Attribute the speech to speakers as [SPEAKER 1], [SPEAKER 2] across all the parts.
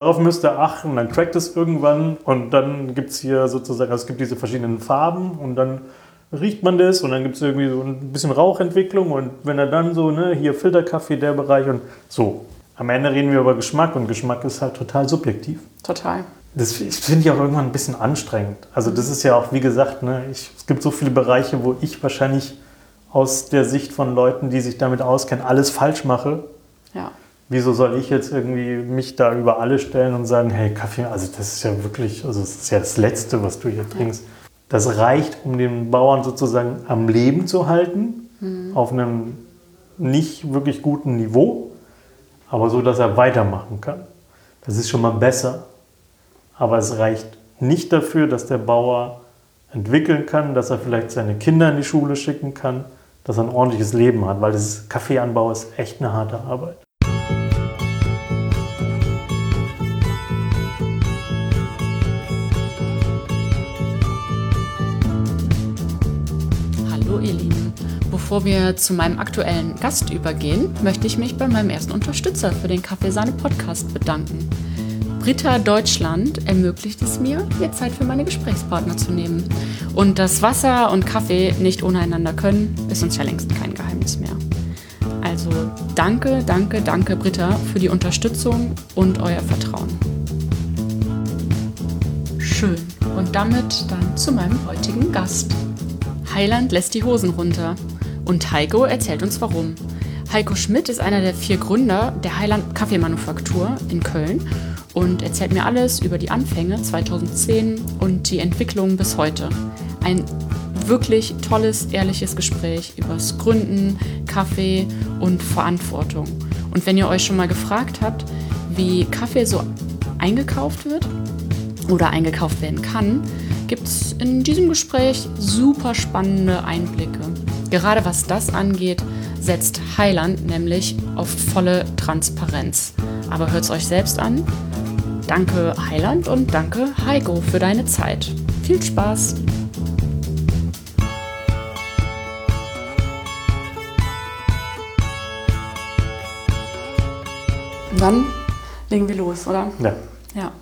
[SPEAKER 1] Darauf müsst ihr achten, dann crackt es irgendwann und dann gibt es hier sozusagen, also es gibt diese verschiedenen Farben und dann riecht man das und dann gibt es irgendwie so ein bisschen Rauchentwicklung und wenn er dann so, ne, hier Filterkaffee, der Bereich und so. Am Ende reden wir über Geschmack und Geschmack ist halt total subjektiv.
[SPEAKER 2] Total.
[SPEAKER 1] Das finde ich auch irgendwann ein bisschen anstrengend. Also das ist ja auch, wie gesagt, ne, ich, es gibt so viele Bereiche, wo ich wahrscheinlich aus der Sicht von Leuten, die sich damit auskennen, alles falsch mache.
[SPEAKER 2] Ja.
[SPEAKER 1] Wieso soll ich jetzt irgendwie mich da über alle stellen und sagen, hey, Kaffee, also das ist ja wirklich, also das ist ja das Letzte, was du hier trinkst. Das reicht, um den Bauern sozusagen am Leben zu halten, auf einem nicht wirklich guten Niveau, aber so, dass er weitermachen kann. Das ist schon mal besser. Aber es reicht nicht dafür, dass der Bauer entwickeln kann, dass er vielleicht seine Kinder in die Schule schicken kann, dass er ein ordentliches Leben hat, weil das Kaffeeanbau ist echt eine harte Arbeit.
[SPEAKER 2] Hallo ihr Lieben. Bevor wir zu meinem aktuellen Gast übergehen, möchte ich mich bei meinem ersten Unterstützer für den Kaffeesahne Podcast bedanken. Britta Deutschland ermöglicht es mir, mir Zeit für meine Gesprächspartner zu nehmen. Und dass Wasser und Kaffee nicht ohne einander können, ist uns ja längst kein Geheimnis mehr. Also danke, danke, danke Britta für die Unterstützung und euer Vertrauen. Schön. Und damit dann zu meinem heutigen Gast. Heiland lässt die Hosen runter. Und Heiko erzählt uns warum. Heiko Schmidt ist einer der vier Gründer der Heiland Kaffeemanufaktur in Köln und erzählt mir alles über die Anfänge 2010 und die Entwicklung bis heute. Ein wirklich tolles, ehrliches Gespräch übers Gründen, Kaffee und Verantwortung. Und wenn ihr euch schon mal gefragt habt, wie Kaffee so eingekauft wird oder eingekauft werden kann, gibt es in diesem Gespräch super spannende Einblicke. Gerade was das angeht, setzt Heiland nämlich auf volle Transparenz. Aber hört es euch selbst an. Danke Heiland und danke Heiko für deine Zeit. Viel Spaß! Dann legen wir los, oder?
[SPEAKER 1] Ja.
[SPEAKER 2] Ja.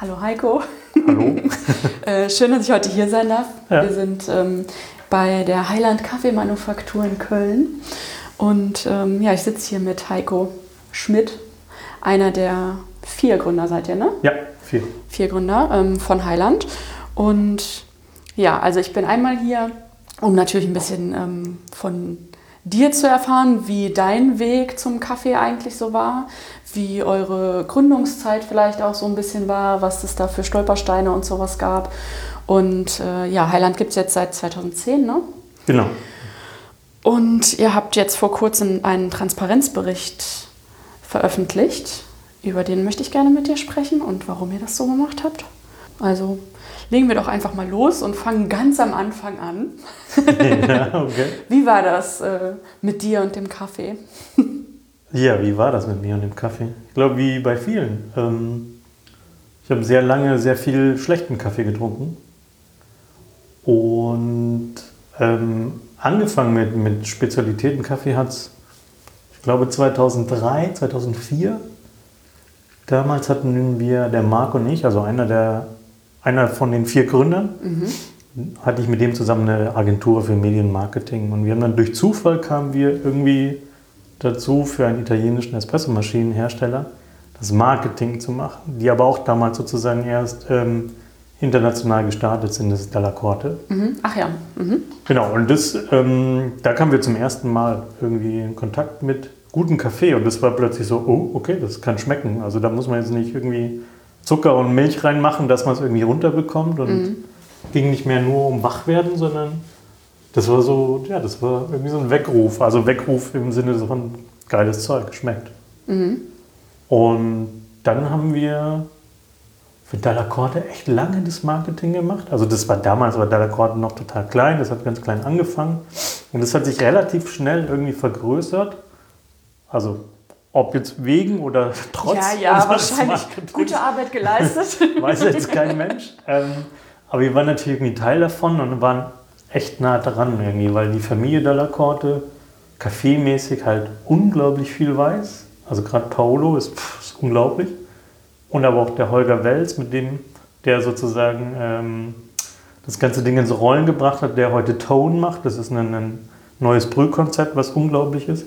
[SPEAKER 2] Hallo Heiko.
[SPEAKER 1] Hallo.
[SPEAKER 2] Äh, schön, dass ich heute hier sein darf.
[SPEAKER 1] Ja.
[SPEAKER 2] Wir sind ähm, bei der Heiland Kaffeemanufaktur in Köln. Und ähm, ja, ich sitze hier mit Heiko Schmidt, einer der vier Gründer seid ihr, ne?
[SPEAKER 1] Ja, viel.
[SPEAKER 2] Vier Gründer ähm, von Heiland. Und ja, also ich bin einmal hier, um natürlich ein bisschen ähm, von dir zu erfahren, wie dein Weg zum Kaffee eigentlich so war, wie eure Gründungszeit vielleicht auch so ein bisschen war, was es da für Stolpersteine und sowas gab. Und äh, ja, Heiland gibt es jetzt seit 2010, ne?
[SPEAKER 1] Genau.
[SPEAKER 2] Und ihr habt jetzt vor kurzem einen Transparenzbericht veröffentlicht. Über den möchte ich gerne mit dir sprechen und warum ihr das so gemacht habt. Also legen wir doch einfach mal los und fangen ganz am Anfang an.
[SPEAKER 1] ja, okay.
[SPEAKER 2] Wie war das äh, mit dir und dem Kaffee?
[SPEAKER 1] Ja, wie war das mit mir und dem Kaffee? Ich glaube, wie bei vielen. Ähm, ich habe sehr lange sehr viel schlechten Kaffee getrunken. Und ähm, angefangen mit, mit Spezialitätenkaffee hat es, ich glaube, 2003, 2004. Damals hatten wir, der Marc und ich, also einer, der, einer von den vier Gründern, hatte ich mit dem zusammen eine Agentur für Medienmarketing. Und wir haben dann durch Zufall kamen wir irgendwie dazu, für einen italienischen Espressomaschinenhersteller das Marketing zu machen, die aber auch damals sozusagen erst ähm, international gestartet sind, das ist Dalla Corte.
[SPEAKER 2] Mhm. Ach ja. Mhm.
[SPEAKER 1] Genau, und das, ähm, da kamen wir zum ersten Mal irgendwie in Kontakt mit gutem Kaffee und das war plötzlich so, oh, okay, das kann schmecken. Also da muss man jetzt nicht irgendwie Zucker und Milch reinmachen, dass man es irgendwie runterbekommt und ging nicht mehr nur um Wachwerden, sondern das war so, ja, das war irgendwie so ein Weckruf. Also Weckruf im Sinne von geiles Zeug, schmeckt. Und dann haben wir für Dalla Corte echt lange das Marketing gemacht. Also das war damals, war Dalla Corte noch total klein, das hat ganz klein angefangen. Und das hat sich relativ schnell irgendwie vergrößert. Also ob jetzt wegen oder trotz
[SPEAKER 2] Ja, ja, wahrscheinlich gute Arbeit geleistet.
[SPEAKER 1] Weiß jetzt kein Mensch. Ähm, aber wir waren natürlich irgendwie Teil davon und waren echt nah dran irgendwie, weil die Familie Dalla Corte kaffeemäßig halt unglaublich viel weiß. Also gerade Paolo ist, pff, ist unglaublich. Und aber auch der Holger Wels, mit dem der sozusagen ähm, das ganze Ding ins Rollen gebracht hat, der heute Tone macht. Das ist ein, ein neues Brühkonzept, was unglaublich ist.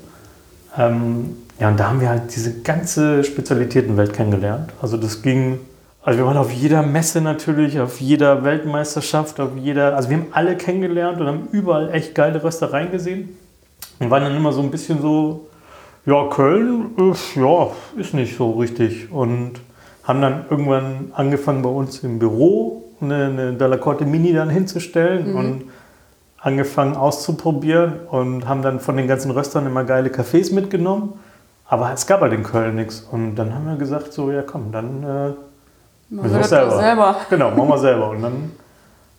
[SPEAKER 1] Ähm, ja, und da haben wir halt diese ganze Spezialitätenwelt kennengelernt. Also das ging, also wir waren auf jeder Messe natürlich, auf jeder Weltmeisterschaft, auf jeder, also wir haben alle kennengelernt und haben überall echt geile Röstereien gesehen. Und waren dann immer so ein bisschen so, ja, Köln, äh, ja, ist nicht so richtig. Und haben dann irgendwann angefangen bei uns im Büro eine, eine Dalacorte Mini dann hinzustellen mhm. und angefangen auszuprobieren und haben dann von den ganzen Röstern immer geile Cafés mitgenommen. Aber es gab halt in Köln nichts. Und dann haben wir gesagt, so, ja komm, dann äh,
[SPEAKER 2] wir das selber. selber.
[SPEAKER 1] Genau, machen wir selber. Und dann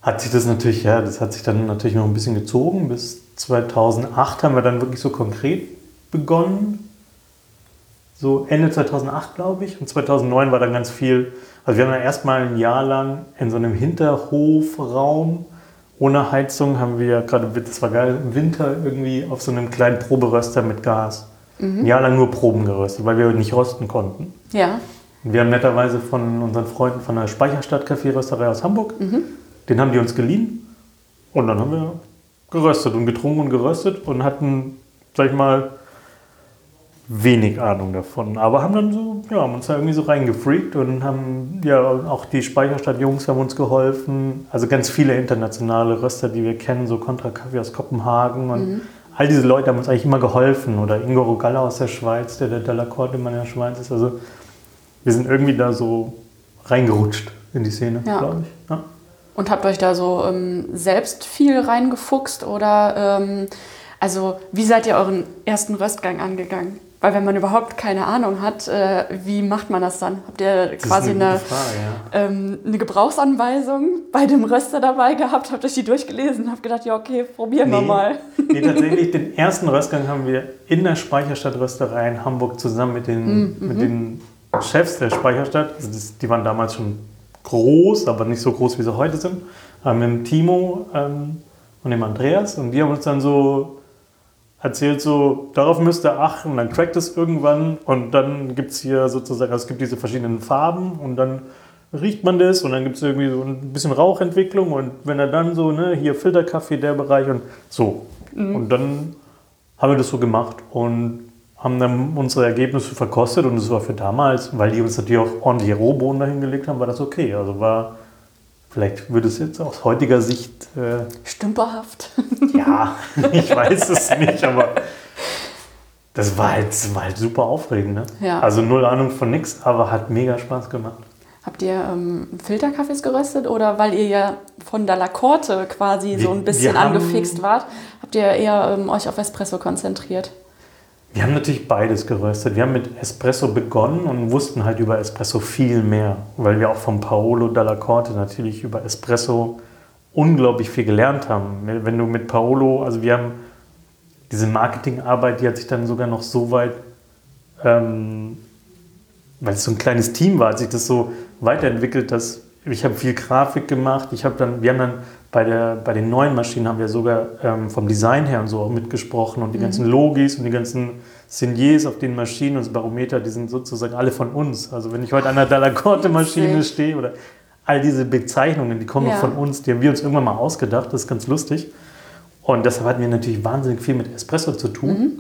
[SPEAKER 1] hat sich das natürlich, ja, das hat sich dann natürlich noch ein bisschen gezogen. Bis 2008 haben wir dann wirklich so konkret begonnen. So Ende 2008, glaube ich. Und 2009 war dann ganz viel. Also wir haben dann erstmal ein Jahr lang in so einem Hinterhofraum ohne Heizung haben wir gerade, das war geil, im Winter irgendwie auf so einem kleinen Proberöster mit Gas. Mhm. Ein Jahr lang nur Proben geröstet, weil wir nicht rösten konnten.
[SPEAKER 2] Ja.
[SPEAKER 1] Wir haben netterweise von unseren Freunden von der Speicherstadt Kaffeerösterei aus Hamburg, mhm. den haben die uns geliehen. Und dann haben wir geröstet und getrunken und geröstet und hatten, sag ich mal, wenig Ahnung davon. Aber haben dann so, ja, haben uns da irgendwie so reingefreakt und haben, ja, auch die Speicherstadt-Jungs haben uns geholfen. Also ganz viele internationale Röster, die wir kennen, so Contra Kaffee aus Kopenhagen und mhm. all diese Leute haben uns eigentlich immer geholfen. Oder Ingo Rogalla aus der Schweiz, der der Delacorte in der Schweiz ist. Also wir sind irgendwie da so reingerutscht in die Szene, ja. glaube ich. Ja.
[SPEAKER 2] Und habt euch da so ähm, selbst viel reingefuchst oder ähm, also wie seid ihr euren ersten Röstgang angegangen? Weil wenn man überhaupt keine Ahnung hat, äh, wie macht man das dann? Habt ihr quasi eine, eine, Frage, ja. ähm, eine, Gebrauchsanweisung bei dem Röster dabei gehabt? Habt ihr die durchgelesen? Habt gedacht, ja okay, probieren nee, wir mal.
[SPEAKER 1] nee, tatsächlich, den ersten Röstgang haben wir in der Speicherstadt Rösterei in Hamburg zusammen mit den, mm, mit mhm. den Chefs der Speicherstadt. Also die waren damals schon groß, aber nicht so groß, wie sie heute sind. Mit dem Timo ähm, und dem Andreas. Und die haben uns dann so erzählt so, darauf müsst ihr achten, dann crackt es irgendwann und dann gibt es hier sozusagen, also es gibt diese verschiedenen Farben und dann riecht man das und dann gibt es irgendwie so ein bisschen Rauchentwicklung und wenn er dann so, ne, hier Filterkaffee, der Bereich und so. Mhm. Und dann haben wir das so gemacht und haben dann unsere Ergebnisse verkostet und es war für damals, weil die uns natürlich auch ordentliche Rohbohnen dahingelegt haben, war das okay. Also war Vielleicht würde es jetzt aus heutiger Sicht. Äh,
[SPEAKER 2] Stümperhaft.
[SPEAKER 1] ja, ich weiß es nicht, aber das war halt, das war halt super aufregend. Ne? Ja. Also null Ahnung von nix, aber hat mega Spaß gemacht.
[SPEAKER 2] Habt ihr ähm, Filterkaffees geröstet oder weil ihr ja von der La Corte quasi wir, so ein bisschen angefixt wart, habt ihr eher ähm, euch auf Espresso konzentriert?
[SPEAKER 1] Wir haben natürlich beides geröstet. Wir haben mit Espresso begonnen und wussten halt über Espresso viel mehr, weil wir auch von Paolo Dalla Corte natürlich über Espresso unglaublich viel gelernt haben. Wenn du mit Paolo, also wir haben diese Marketingarbeit, die hat sich dann sogar noch so weit, ähm, weil es so ein kleines Team war, hat sich das so weiterentwickelt, dass ich habe viel Grafik gemacht. Ich habe dann, wir haben dann bei, der, bei den neuen Maschinen haben wir sogar ähm, vom Design her und so auch mitgesprochen und die mhm. ganzen Logis und die ganzen Signiers auf den Maschinen und Barometer, die sind sozusagen alle von uns. Also wenn ich heute an der Dalacorte-Maschine stehe oder all diese Bezeichnungen, die kommen ja. von uns, die haben wir uns irgendwann mal ausgedacht, das ist ganz lustig. Und deshalb hatten wir natürlich wahnsinnig viel mit Espresso zu tun. Mhm.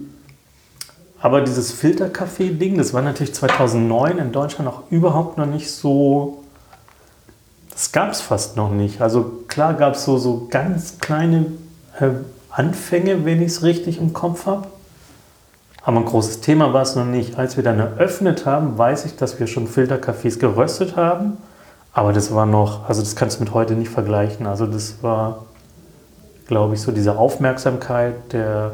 [SPEAKER 1] Aber dieses Filterkaffee-Ding, das war natürlich 2009 in Deutschland auch überhaupt noch nicht so das gab es fast noch nicht. Also klar gab es so, so ganz kleine äh, Anfänge, wenn ich es richtig im Kopf habe. Aber ein großes Thema war es noch nicht. Als wir dann eröffnet haben, weiß ich, dass wir schon Filterkaffees geröstet haben. Aber das war noch, also das kannst du mit heute nicht vergleichen. Also das war, glaube ich, so diese Aufmerksamkeit der,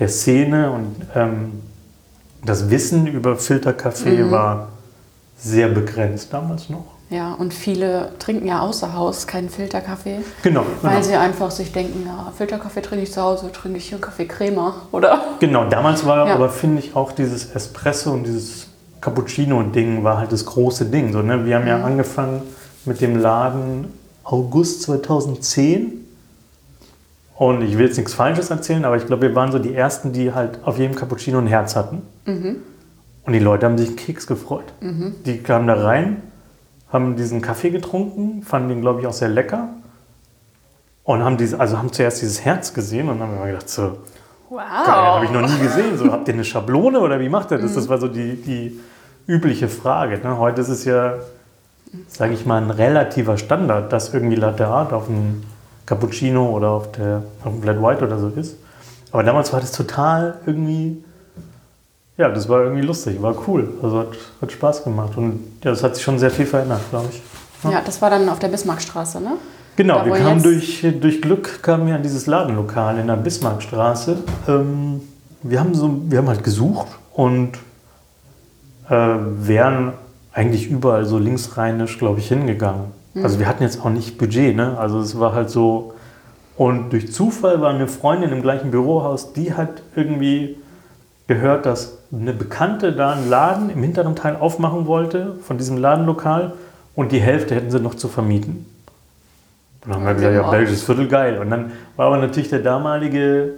[SPEAKER 1] der Szene und ähm, das Wissen über Filterkaffee mhm. war sehr begrenzt damals noch.
[SPEAKER 2] Ja, und viele trinken ja außer Haus keinen Filterkaffee.
[SPEAKER 1] Genau.
[SPEAKER 2] Weil
[SPEAKER 1] genau.
[SPEAKER 2] sie einfach sich denken, ja, Filterkaffee trinke ich zu Hause, trinke ich hier Kaffee Crema, oder?
[SPEAKER 1] Genau, damals war ja. aber, finde ich, auch dieses Espresso und dieses Cappuccino-Ding war halt das große Ding. So, ne? Wir haben mhm. ja angefangen mit dem Laden August 2010. Und ich will jetzt nichts Falsches erzählen, aber ich glaube, wir waren so die Ersten, die halt auf jedem Cappuccino ein Herz hatten. Mhm. Und die Leute haben sich einen Keks gefreut. Mhm. Die kamen da rein haben diesen Kaffee getrunken, fanden den, glaube ich, auch sehr lecker. Und haben, diese, also haben zuerst dieses Herz gesehen und haben immer gedacht, so,
[SPEAKER 2] Wow.
[SPEAKER 1] geil, habe ich noch nie gesehen. So, habt ihr eine Schablone oder wie macht ihr das? Das war so die, die übliche Frage. Ne? Heute ist es ja, sage ich mal, ein relativer Standard, dass irgendwie Latte Art auf dem Cappuccino oder auf, der, auf dem Flat White oder so ist. Aber damals war das total irgendwie, ja, das war irgendwie lustig, war cool. Also hat, hat Spaß gemacht. Und ja, das hat sich schon sehr viel verändert, glaube ich.
[SPEAKER 2] Ja, das war dann auf der Bismarckstraße, ne?
[SPEAKER 1] Genau,
[SPEAKER 2] Da,
[SPEAKER 1] wir kamen durch, durch Glück kamen wir an dieses Ladenlokal in der Bismarckstraße. Ähm, wir, haben so, wir haben halt gesucht und äh, wären eigentlich überall so linksrheinisch, glaube ich, hingegangen. Also wir hatten jetzt auch nicht Budget, ne? Also es war halt so. Und durch Zufall war eine Freundin im gleichen Bürohaus, die hat irgendwie gehört, dass eine Bekannte da einen Laden im hinteren Teil aufmachen wollte von diesem Ladenlokal und die Hälfte hätten sie noch zu vermieten. Und dann haben wir gesagt, ja, belgisches Viertel geil. Und dann war aber natürlich der damalige,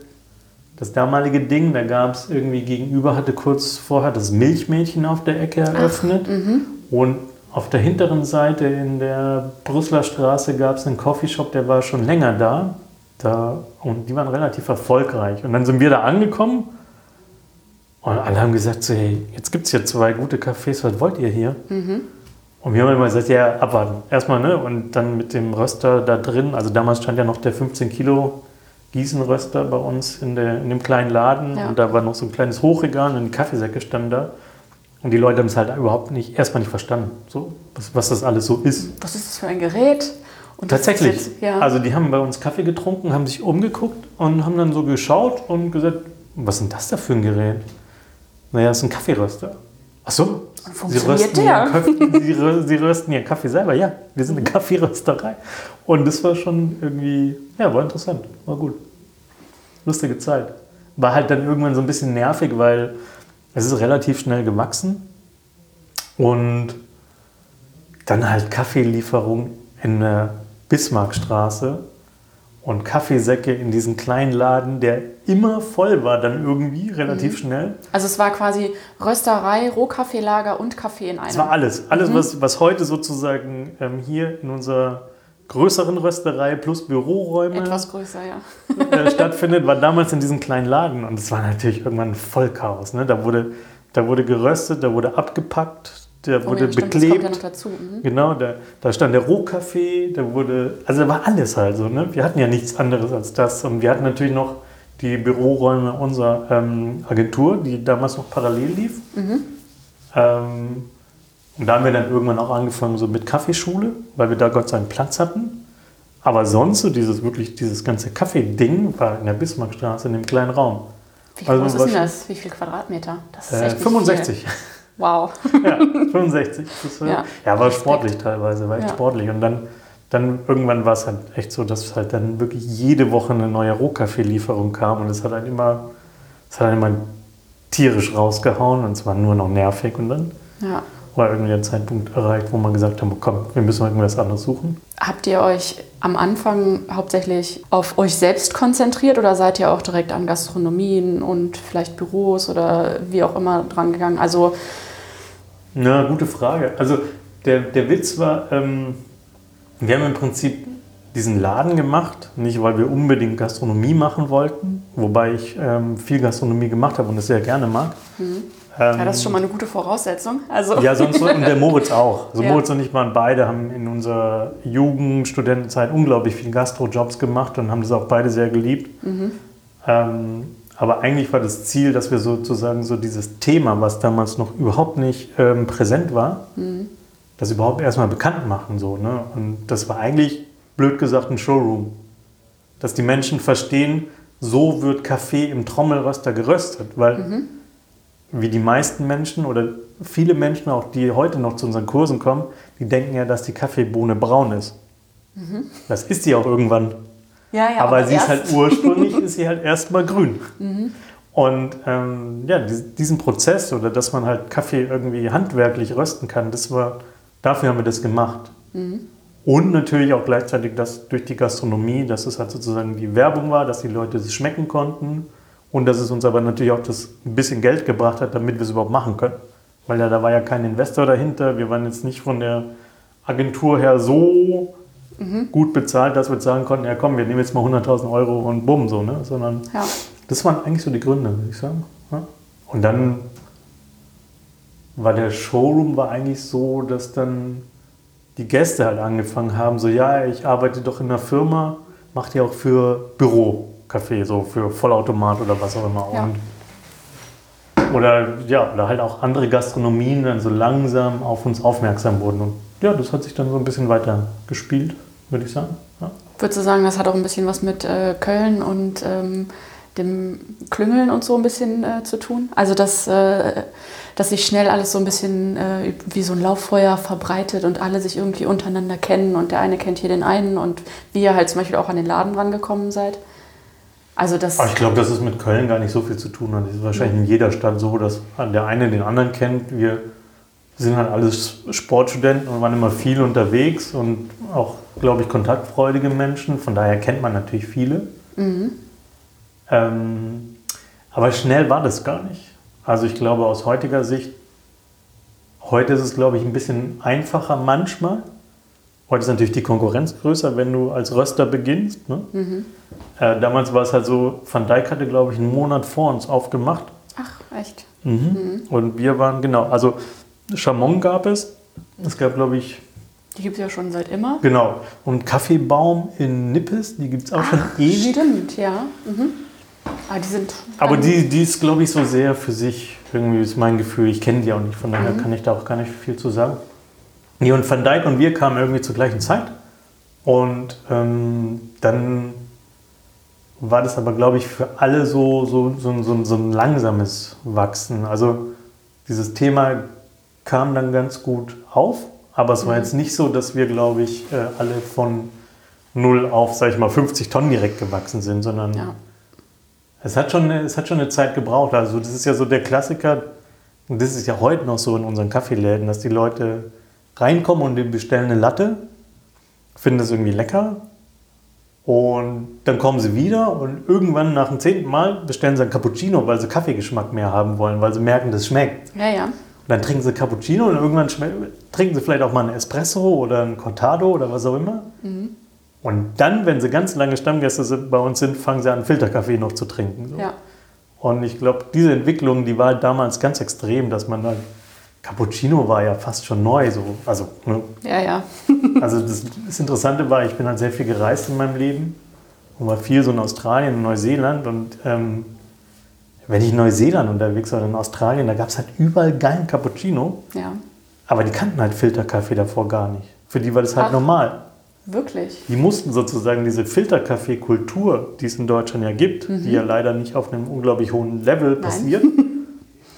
[SPEAKER 1] das damalige Ding, da gab es irgendwie gegenüber, hatte kurz vorher das Milchmädchen auf der Ecke eröffnet. Und auf der hinteren Seite in der Brüsseler Straße gab es einen Coffeeshop, der war schon länger da. da. Und die waren relativ erfolgreich. Und dann sind wir da angekommen und alle haben gesagt, so, hey, jetzt gibt es hier zwei gute Cafés, was wollt ihr hier? Und wir haben immer gesagt, ja, abwarten. Erstmal, ne? Und dann mit dem Röster da drin, also damals stand ja noch der 15 Kilo Gießenröster bei uns in, der, in dem kleinen Laden.
[SPEAKER 2] Ja.
[SPEAKER 1] Und da war noch so ein kleines Hochregal und Kaffeesäcke standen da. Und die Leute haben es halt überhaupt nicht, erstmal nicht verstanden, so, was, was das alles so ist.
[SPEAKER 2] Was ist das für ein Gerät? Und
[SPEAKER 1] Tatsächlich.
[SPEAKER 2] jetzt- ja.
[SPEAKER 1] Also die haben bei uns Kaffee getrunken, haben sich umgeguckt und haben dann so geschaut und gesagt, was ist denn das da für ein Gerät? Naja, das ist ein Kaffeeröster. Ach so, Sie
[SPEAKER 2] funktioniert
[SPEAKER 1] rösten, Kaffee, Sie, rö- Sie rösten Ihren Kaffee selber. Ja, wir sind eine Kaffeerösterei. Und das war schon irgendwie, ja, war interessant, war gut. Lustige Zeit. War halt dann irgendwann so ein bisschen nervig, weil es ist relativ schnell gewachsen und dann halt Kaffeelieferung in der Bismarckstraße und Kaffeesäcke in diesen kleinen Laden, der immer voll war, dann irgendwie relativ schnell.
[SPEAKER 2] also es war quasi Rösterei, Rohkaffeelager und Kaffee in einem.
[SPEAKER 1] Es war alles. Alles, was, was heute sozusagen ähm, hier in unserer größeren Rösterei plus Büroräume
[SPEAKER 2] Etwas größer, ja.
[SPEAKER 1] äh, stattfindet, war damals in diesem kleinen Laden. Und es war natürlich irgendwann ein Vollchaos. Ne? Da, wurde, da wurde geröstet, da wurde abgepackt, da
[SPEAKER 2] Oh
[SPEAKER 1] wurde
[SPEAKER 2] ja, stimmt,
[SPEAKER 1] beklebt.
[SPEAKER 2] Das kommt ja noch dazu. Mhm.
[SPEAKER 1] Genau, da, da stand der Rohkaffee, da wurde, also da war alles halt so, ne? Wir hatten ja nichts anderes als das. Und wir hatten natürlich noch die Büroräume unserer ähm, Agentur, die damals noch parallel lief. Ähm, und da haben wir dann irgendwann auch angefangen so mit Kaffeeschule, weil wir da Gott sei Dank Platz hatten. Aber sonst so dieses wirklich, dieses ganze Kaffee-Ding war in der Bismarckstraße in dem kleinen Raum.
[SPEAKER 2] Wie
[SPEAKER 1] Also
[SPEAKER 2] groß ist
[SPEAKER 1] was-
[SPEAKER 2] denn das? Wie viel Quadratmeter? Das ist
[SPEAKER 1] Äh,
[SPEAKER 2] echt nicht
[SPEAKER 1] 65.
[SPEAKER 2] Viel. Wow.
[SPEAKER 1] Ja, 65. Das war,
[SPEAKER 2] Ja.
[SPEAKER 1] ja. war sportlich teilweise, war echt
[SPEAKER 2] Ja.
[SPEAKER 1] sportlich. Und dann, dann irgendwann war es halt echt so, dass halt dann wirklich jede Woche eine neue Rohkaffeelieferung kam und es hat halt immer, es hat halt immer tierisch rausgehauen und es war nur noch nervig. Und dann
[SPEAKER 2] Ja.
[SPEAKER 1] War irgendwie der Zeitpunkt erreicht, wo man gesagt haben, komm, wir müssen irgendwas anderes suchen.
[SPEAKER 2] Habt ihr euch am Anfang hauptsächlich auf euch selbst konzentriert oder seid ihr auch direkt an Gastronomien und vielleicht Büros oder wie auch immer dran gegangen? Also
[SPEAKER 1] Na, gute Frage. Also der, der Witz war, ähm, wir haben im Prinzip diesen Laden gemacht, nicht weil wir unbedingt Gastronomie machen wollten, wobei ich ähm, viel Gastronomie gemacht habe und das sehr gerne mag. Ähm,
[SPEAKER 2] ja, das ist schon mal eine gute Voraussetzung. Also
[SPEAKER 1] ja, sonst und der Moritz auch. Also
[SPEAKER 2] Ja.
[SPEAKER 1] Moritz und ich waren beide, haben in unserer Jugend, Studentenzeit unglaublich viele Gastrojobs gemacht und haben das auch beide sehr geliebt. Ähm, aber eigentlich war das Ziel, dass wir sozusagen so dieses Thema, was damals noch überhaupt nicht ähm, präsent war, das überhaupt erstmal bekannt machen. So, ne? Und das war eigentlich, blöd gesagt, ein Showroom. Dass die Menschen verstehen, so wird Kaffee im Trommelröster geröstet. Weil wie die meisten Menschen oder viele Menschen, auch die heute noch zu unseren Kursen kommen, die denken ja, dass die Kaffeebohne braun ist. Das ist sie auch irgendwann.
[SPEAKER 2] ja, ja,
[SPEAKER 1] aber sie ist
[SPEAKER 2] erst-
[SPEAKER 1] halt ursprünglich ist sie halt erstmal grün. Und ähm, ja, dies- diesen Prozess oder dass man halt Kaffee irgendwie handwerklich rösten kann, das war, dafür haben wir das gemacht. Und natürlich auch gleichzeitig das durch die Gastronomie, dass es halt sozusagen die Werbung war, dass die Leute es schmecken konnten und dass es uns aber natürlich auch das ein bisschen Geld gebracht hat, damit wir es überhaupt machen können. Weil ja, da war ja kein Investor dahinter, wir waren jetzt nicht von der Agentur her so gut bezahlt, dass wir sagen konnten, ja komm, wir nehmen jetzt mal 100.000 Euro und bumm, so, ne? Sondern
[SPEAKER 2] Ja.
[SPEAKER 1] das waren eigentlich so die Gründe, würde ich sagen. Ja. Und dann war der Showroom war eigentlich so, dass dann die Gäste halt angefangen haben, so ja, ich arbeite doch in einer Firma, macht ja auch für Bürocafé, so für Vollautomat oder was auch immer.
[SPEAKER 2] Ja.
[SPEAKER 1] Und oder ja, oder halt auch andere Gastronomien dann so langsam auf uns aufmerksam wurden. Und ja, das hat sich dann so ein bisschen weiter gespielt, würde ich sagen. Ja.
[SPEAKER 2] Würdest du sagen, das hat auch ein bisschen was mit äh, Köln und ähm, dem Klüngeln und so ein bisschen äh, zu tun? Also, dass, äh, dass sich schnell alles so ein bisschen äh, wie so ein Lauffeuer verbreitet und alle sich irgendwie untereinander kennen und der eine kennt hier den einen und wie ihr halt zum Beispiel auch an den Laden rangekommen seid? Also, das.
[SPEAKER 1] Aber ich glaube, dass es mit Köln gar nicht so viel zu tun. Es ist wahrscheinlich in jeder Stadt so, dass der eine den anderen kennt. Wir sind halt alles Sportstudenten und waren immer viel unterwegs und auch, glaube ich, kontaktfreudige Menschen. Von daher kennt man natürlich viele. Ähm, aber schnell war das gar nicht. Also ich glaube, aus heutiger Sicht, heute ist es, glaube ich, ein bisschen einfacher manchmal. Heute ist natürlich die Konkurrenz größer, wenn du als Röster beginnst. Ne? Äh, damals war es halt so, Van Dijk hatte, glaube ich, einen Monat vor uns aufgemacht.
[SPEAKER 2] Ach, echt?
[SPEAKER 1] Mhm. Und wir waren, genau, also Chamon gab es. Es gab, glaube ich,
[SPEAKER 2] Die gibt es ja schon seit immer.
[SPEAKER 1] genau. Und Kaffeebaum in Nippes, die gibt es auch schon ewig.
[SPEAKER 2] Stimmt, ja. Mhm. Aber die sind.
[SPEAKER 1] Aber die, die ist, glaube ich, so sehr für sich. Irgendwie ist mein Gefühl. Ich kenne die auch nicht, von daher kann ich da auch gar nicht viel zu sagen. Nee, und Van Dijk und wir kamen irgendwie zur gleichen Zeit. Und ähm, dann war das aber, glaube ich, für alle so, so, so, so, so ein langsames Wachsen. Also dieses Thema kam dann ganz gut auf, aber es war jetzt nicht so, dass wir, glaube ich, äh, alle von 0 auf, sag ich mal, 50 Tonnen direkt gewachsen sind, sondern
[SPEAKER 2] Ja.
[SPEAKER 1] es hat, schon, eine- es hat schon eine Zeit gebraucht. Also das ist ja so der Klassiker, und das ist ja heute noch so in unseren Kaffeeläden, dass die Leute reinkommen und die bestellen eine Latte, finden das irgendwie lecker und dann kommen sie wieder und irgendwann nach dem zehnten Mal bestellen sie ein Cappuccino, weil sie Kaffeegeschmack mehr haben wollen, weil sie merken, das schmeckt.
[SPEAKER 2] Ja, ja.
[SPEAKER 1] Und dann trinken sie Cappuccino und irgendwann trinken sie vielleicht auch mal einen Espresso oder einen Cortado oder was auch immer. Und dann, wenn sie ganz lange Stammgäste sind, bei uns sind, fangen sie an, Filterkaffee noch zu trinken. So.
[SPEAKER 2] Ja.
[SPEAKER 1] Und ich glaube, diese Entwicklung, die war damals ganz extrem, dass man dann, Cappuccino war ja fast schon neu. So. Also, ne?
[SPEAKER 2] Ja, ja.
[SPEAKER 1] also das, das Interessante war, ich bin halt sehr viel gereist in meinem Leben und war viel so in Australien und Neuseeland. Und ähm, wenn ich in Neuseeland unterwegs war, in Australien, da gab es halt überall geilen Cappuccino.
[SPEAKER 2] Ja.
[SPEAKER 1] Aber die kannten halt Filterkaffee davor gar nicht. Für die war das halt
[SPEAKER 2] Ach.
[SPEAKER 1] normal.
[SPEAKER 2] Wirklich.
[SPEAKER 1] Die mussten sozusagen diese Filterkaffee-Kultur, die es in Deutschland ja gibt, die ja leider nicht auf einem unglaublich hohen Level passiert,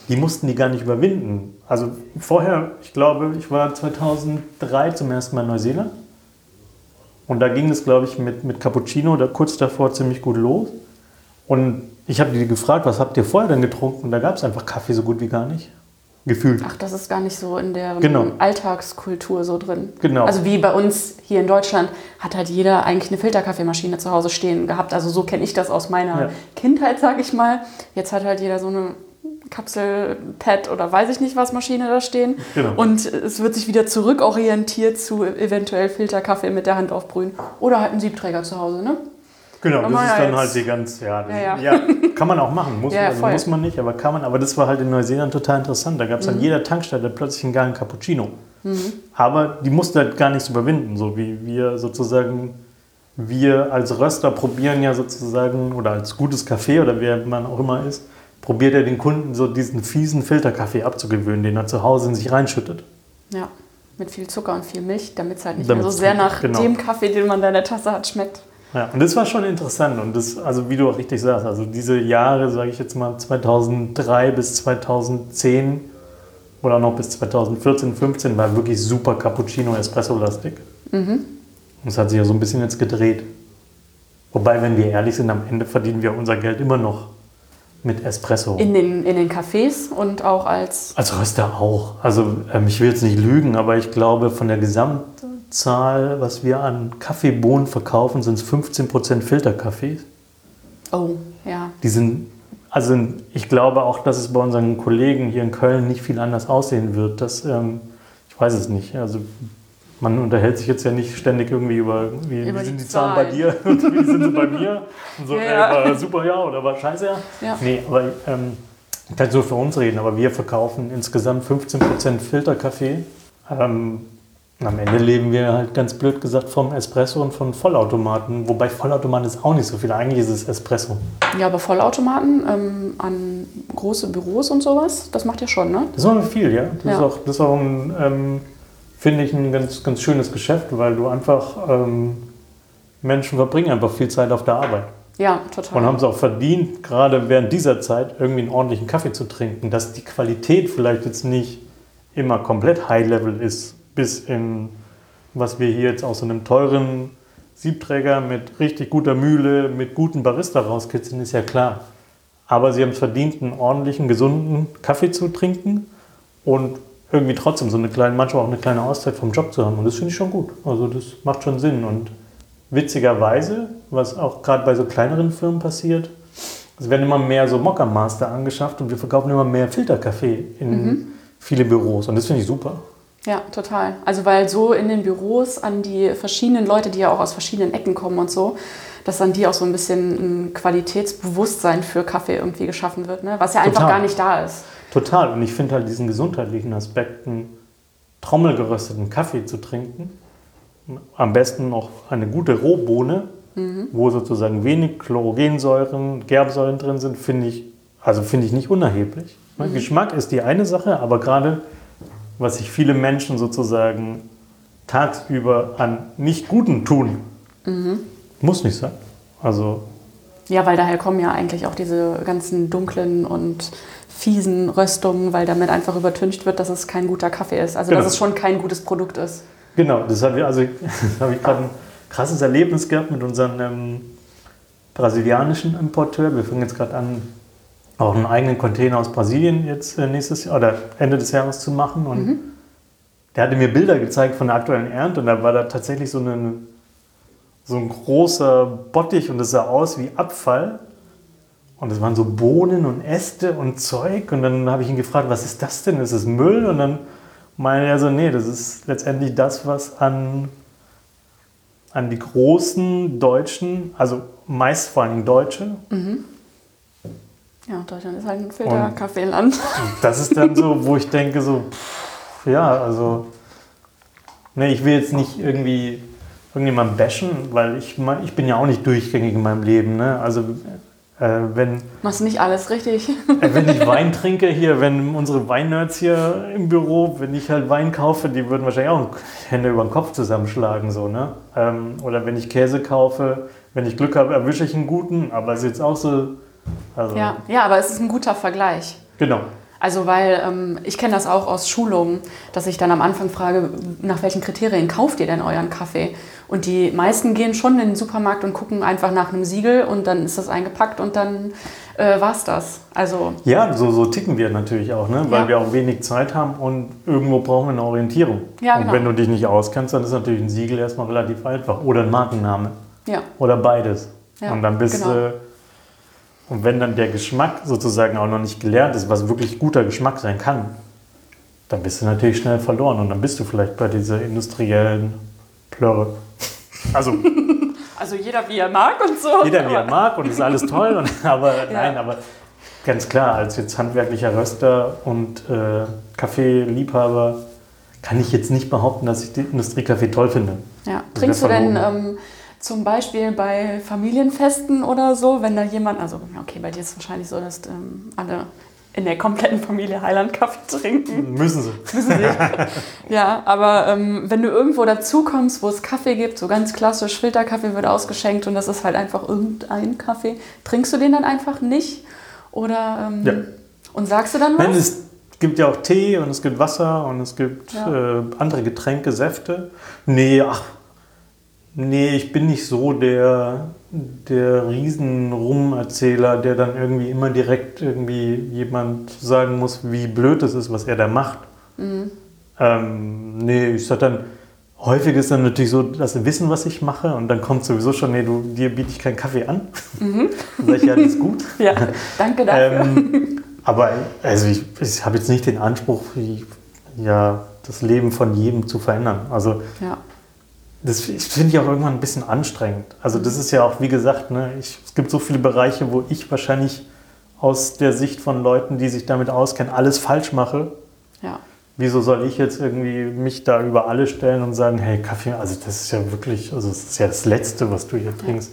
[SPEAKER 1] die mussten die gar nicht überwinden. Also vorher, ich glaube, ich war 2003 zum ersten Mal in Neuseeland. Und da ging es, glaube ich, mit, mit Cappuccino da kurz davor ziemlich gut los. Und ich habe die gefragt, was habt ihr vorher denn getrunken? Und da gab es einfach Kaffee so gut wie gar nicht. Gefühlt.
[SPEAKER 2] Ach, das ist gar nicht so in der
[SPEAKER 1] Genau.
[SPEAKER 2] Alltagskultur so drin.
[SPEAKER 1] Genau.
[SPEAKER 2] Also wie bei uns hier in Deutschland hat halt jeder eigentlich eine Filterkaffeemaschine zu Hause stehen gehabt. Also so kenne ich das aus meiner
[SPEAKER 1] Ja.
[SPEAKER 2] Kindheit, sage ich mal. Jetzt hat halt jeder so eine Kapsel-Pad oder weiß ich nicht was Maschine da stehen.
[SPEAKER 1] Genau.
[SPEAKER 2] Und es wird sich wieder zurückorientiert zu eventuell Filterkaffee mit der Hand aufbrühen. Oder halt einen Siebträger zu Hause, ne?
[SPEAKER 1] Genau, das ist dann halt die ganz, ja, das,
[SPEAKER 2] Ja,
[SPEAKER 1] ja,
[SPEAKER 2] ja.
[SPEAKER 1] kann man auch machen, muss, also muss man nicht, aber kann man. Aber das war halt in Neuseeland total interessant. Da gab es
[SPEAKER 2] Mhm.
[SPEAKER 1] an jeder Tankstelle plötzlich einen geilen Cappuccino. Aber die mussten halt gar nichts überwinden, so wie wir sozusagen, wir als Röster probieren ja sozusagen, oder als gutes Kaffee oder wer man auch immer ist, probiert er den Kunden so diesen fiesen Filterkaffee abzugewöhnen, den er zu Hause in sich reinschüttet.
[SPEAKER 2] Ja. Mit viel Zucker und viel Milch, damit es halt nicht
[SPEAKER 1] Damit's
[SPEAKER 2] mehr so sehr nach
[SPEAKER 1] genau.
[SPEAKER 2] dem Kaffee, den man da in der Tasse hat, schmeckt.
[SPEAKER 1] Ja, und das war schon interessant. Und das, also wie du auch richtig sagst, also diese Jahre, sage ich jetzt mal 2003 bis 2010 oder noch bis 2014, 15 war wirklich super Cappuccino-Espresso-lastig.
[SPEAKER 2] Mhm.
[SPEAKER 1] Und es hat sich ja so ein bisschen jetzt gedreht. Wobei, wenn wir ehrlich sind, am Ende verdienen wir unser Geld immer noch mit Espresso.
[SPEAKER 2] In den, in den Cafés und auch als.
[SPEAKER 1] Als Röster auch. Also ähm, ich will jetzt nicht lügen, aber ich glaube, von der Gesamtzahl, was wir an Kaffeebohnen verkaufen, sind es 15% Filterkaffees.
[SPEAKER 2] Oh, ja.
[SPEAKER 1] Die sind, also ich glaube auch, dass es bei unseren Kollegen hier in Köln nicht viel anders aussehen wird. Das, ähm, ich weiß es nicht. Also man unterhält sich jetzt ja nicht ständig irgendwie über, wie,
[SPEAKER 2] Über
[SPEAKER 1] wie sind die Zahlen bei dir und wie sind sie bei mir. Und so,
[SPEAKER 2] Ja,
[SPEAKER 1] ey, war super ja oder war scheiße ja.
[SPEAKER 2] Ja.
[SPEAKER 1] Nee, aber ähm, ich kann so für uns reden, aber wir verkaufen insgesamt 15% Filterkaffee. Ähm, am Ende leben wir halt ganz blöd gesagt vom Espresso und von Vollautomaten. Wobei Vollautomaten ist auch nicht so viel. Eigentlich ist es Espresso.
[SPEAKER 2] Ja, aber Vollautomaten ähm, an große Büros und sowas, das macht ihr schon, ne?
[SPEAKER 1] Das machen wir viel, ja. Das
[SPEAKER 2] Ja.
[SPEAKER 1] ist auch, das ist auch ein, ähm, finde ich, ein ganz, ganz schönes Geschäft, weil du einfach, ähm, Menschen verbringen einfach viel Zeit auf der Arbeit.
[SPEAKER 2] Ja, total.
[SPEAKER 1] Und haben es auch verdient, gerade während dieser Zeit irgendwie einen ordentlichen Kaffee zu trinken. Dass die Qualität vielleicht jetzt nicht immer komplett High-Level ist, bis in, was wir hier jetzt aus so einem teuren Siebträger mit richtig guter Mühle, mit guten Barista rauskitzeln, ist ja klar. Aber sie haben es verdient, einen ordentlichen, gesunden Kaffee zu trinken und irgendwie trotzdem so eine kleine, manchmal auch eine kleine Auszeit vom Job zu haben. Und das finde ich schon gut. Also das macht schon Sinn. Und witzigerweise, was auch gerade bei so kleineren Firmen passiert, es werden immer mehr so Mocker Master angeschafft und wir verkaufen immer mehr Filterkaffee in viele Büros. Und das finde ich super.
[SPEAKER 2] Ja, total. Also weil so in den Büros an die verschiedenen Leute, die ja auch aus verschiedenen Ecken kommen und so, dass an die auch so ein bisschen ein Qualitätsbewusstsein für Kaffee irgendwie geschaffen wird, ne? was ja einfach
[SPEAKER 1] Total.
[SPEAKER 2] gar nicht da ist.
[SPEAKER 1] Total. Und ich finde halt diesen gesundheitlichen Aspekt, einen trommelgerösteten Kaffee zu trinken, am besten noch eine gute Rohbohne, wo sozusagen wenig Chlorogensäuren, Gerbsäuren drin sind, finde ich, also finde ich nicht unerheblich. Ne, Geschmack ist die eine Sache, aber gerade was sich viele Menschen sozusagen tagsüber an nicht Guten tun, muss nicht sein. Also
[SPEAKER 2] Ja, weil daher kommen ja eigentlich auch diese ganzen dunklen und fiesen Röstungen, weil damit einfach übertüncht wird, dass es kein guter Kaffee ist. Also
[SPEAKER 1] Genau.
[SPEAKER 2] dass es schon kein gutes Produkt ist.
[SPEAKER 1] Genau, das habe ich, also, habe ich gerade ein krasses Erlebnis gehabt mit unserem ähm, brasilianischen Importeur. Wir fangen jetzt gerade an, auch einen eigenen Container aus Brasilien jetzt äh, nächstes Jahr oder Ende des Jahres zu machen. Und der hatte mir Bilder gezeigt von der aktuellen Ernte und da war da tatsächlich so, eine, so ein großer Bottich und das sah aus wie Abfall. Und es waren so Bohnen und Äste und Zeug. Und dann habe ich ihn gefragt, was ist das denn? Ist es Müll? Und dann meinte er so, nee, das ist letztendlich das, was an, an die großen Deutschen, also meist vor allem Deutsche,
[SPEAKER 2] Ja, Deutschland ist halt ein Filterkaffeeland.
[SPEAKER 1] das ist dann so, wo ich denke, so, pff, ja, also, nee, ich will jetzt nicht irgendwie irgendjemand bashen, weil ich, ich bin ja auch nicht durchgängig in meinem Leben. Ne? Also, äh, wenn,
[SPEAKER 2] Machst nicht alles richtig.
[SPEAKER 1] äh, wenn ich Wein trinke hier, wenn unsere Weinnerds hier im Büro, wenn ich halt Wein kaufe, die würden wahrscheinlich auch Hände über den Kopf zusammenschlagen. So, ne? ähm, oder wenn ich Käse kaufe, wenn ich Glück habe, erwische ich einen guten, aber es ist jetzt auch so. Also,
[SPEAKER 2] ja. ja, aber es ist ein guter Vergleich.
[SPEAKER 1] Genau.
[SPEAKER 2] Also weil ähm, ich kenne das auch aus Schulungen, dass ich dann am Anfang frage, nach welchen Kriterien kauft ihr denn euren Kaffee? Und die meisten gehen schon in den Supermarkt und gucken einfach nach einem Siegel und dann ist das eingepackt und dann äh, war's das. Also
[SPEAKER 1] Ja, so, so ticken wir natürlich auch, ne? weil
[SPEAKER 2] Ja.
[SPEAKER 1] wir auch wenig Zeit haben und irgendwo brauchen wir eine Orientierung.
[SPEAKER 2] Ja,
[SPEAKER 1] und
[SPEAKER 2] genau.
[SPEAKER 1] wenn du dich nicht auskennst, dann ist natürlich ein Siegel erstmal relativ einfach. Oder ein Markenname.
[SPEAKER 2] ja,
[SPEAKER 1] Oder beides.
[SPEAKER 2] Ja,
[SPEAKER 1] und dann bist
[SPEAKER 2] genau.
[SPEAKER 1] du. Und wenn dann der Geschmack sozusagen auch noch nicht gelernt ist, was wirklich guter Geschmack sein kann, dann bist du natürlich schnell verloren und dann bist du vielleicht bei dieser industriellen Plörre. Also
[SPEAKER 2] also jeder wie er mag und so.
[SPEAKER 1] jeder wie er mag und ist alles toll. Und, aber
[SPEAKER 2] Ja.
[SPEAKER 1] nein, aber ganz klar, als jetzt handwerklicher Röster und äh, Kaffeeliebhaber kann ich jetzt nicht behaupten, dass ich den Industriekaffee toll finde.
[SPEAKER 2] Ja.
[SPEAKER 1] Das
[SPEAKER 2] Trinkst du denn ähm, zum Beispiel bei Familienfesten oder so, wenn da jemand, also okay, bei dir ist es wahrscheinlich so, dass ähm, alle in der kompletten Familie Highland Kaffee trinken.
[SPEAKER 1] Müssen sie.
[SPEAKER 2] Ja, aber ähm, wenn du irgendwo dazukommst, wo es Kaffee gibt, so ganz klassisch, Filterkaffee wird ausgeschenkt und das ist halt einfach irgendein Kaffee, trinkst du den dann einfach nicht? Oder ähm,
[SPEAKER 1] Ja.
[SPEAKER 2] und sagst du dann was?
[SPEAKER 1] Nein, es gibt ja auch Tee und es gibt Wasser und es gibt
[SPEAKER 2] Ja.
[SPEAKER 1] äh, andere Getränke, Säfte. Nee, ach, nee, ich bin nicht so der, der Riesen-Rum-Erzähler, der dann irgendwie immer direkt irgendwie jemand sagen muss, wie blöd es ist, was er da macht.
[SPEAKER 2] Mhm.
[SPEAKER 1] Ähm, nee, ich sag dann, häufig ist dann natürlich so, dass sie wissen, was ich mache und dann kommt sowieso schon, nee, du, dir biete ich keinen Kaffee an.
[SPEAKER 2] Mhm.
[SPEAKER 1] dann sag ich, ja, das ist gut.
[SPEAKER 2] ja, danke dafür.
[SPEAKER 1] Ähm, aber also ich, ich habe jetzt nicht den Anspruch, wie, ja, das Leben von jedem zu verändern. Also
[SPEAKER 2] Ja.
[SPEAKER 1] Das finde ich auch irgendwann ein bisschen anstrengend. Also das ist ja auch, wie gesagt, ne, ich, es gibt so viele Bereiche, wo ich wahrscheinlich aus der Sicht von Leuten, die sich damit auskennen, alles falsch mache.
[SPEAKER 2] Ja.
[SPEAKER 1] Wieso soll ich jetzt irgendwie mich da über alle stellen und sagen, hey, Kaffee, also das ist ja wirklich, also das ist ja das Letzte, was du hier trinkst.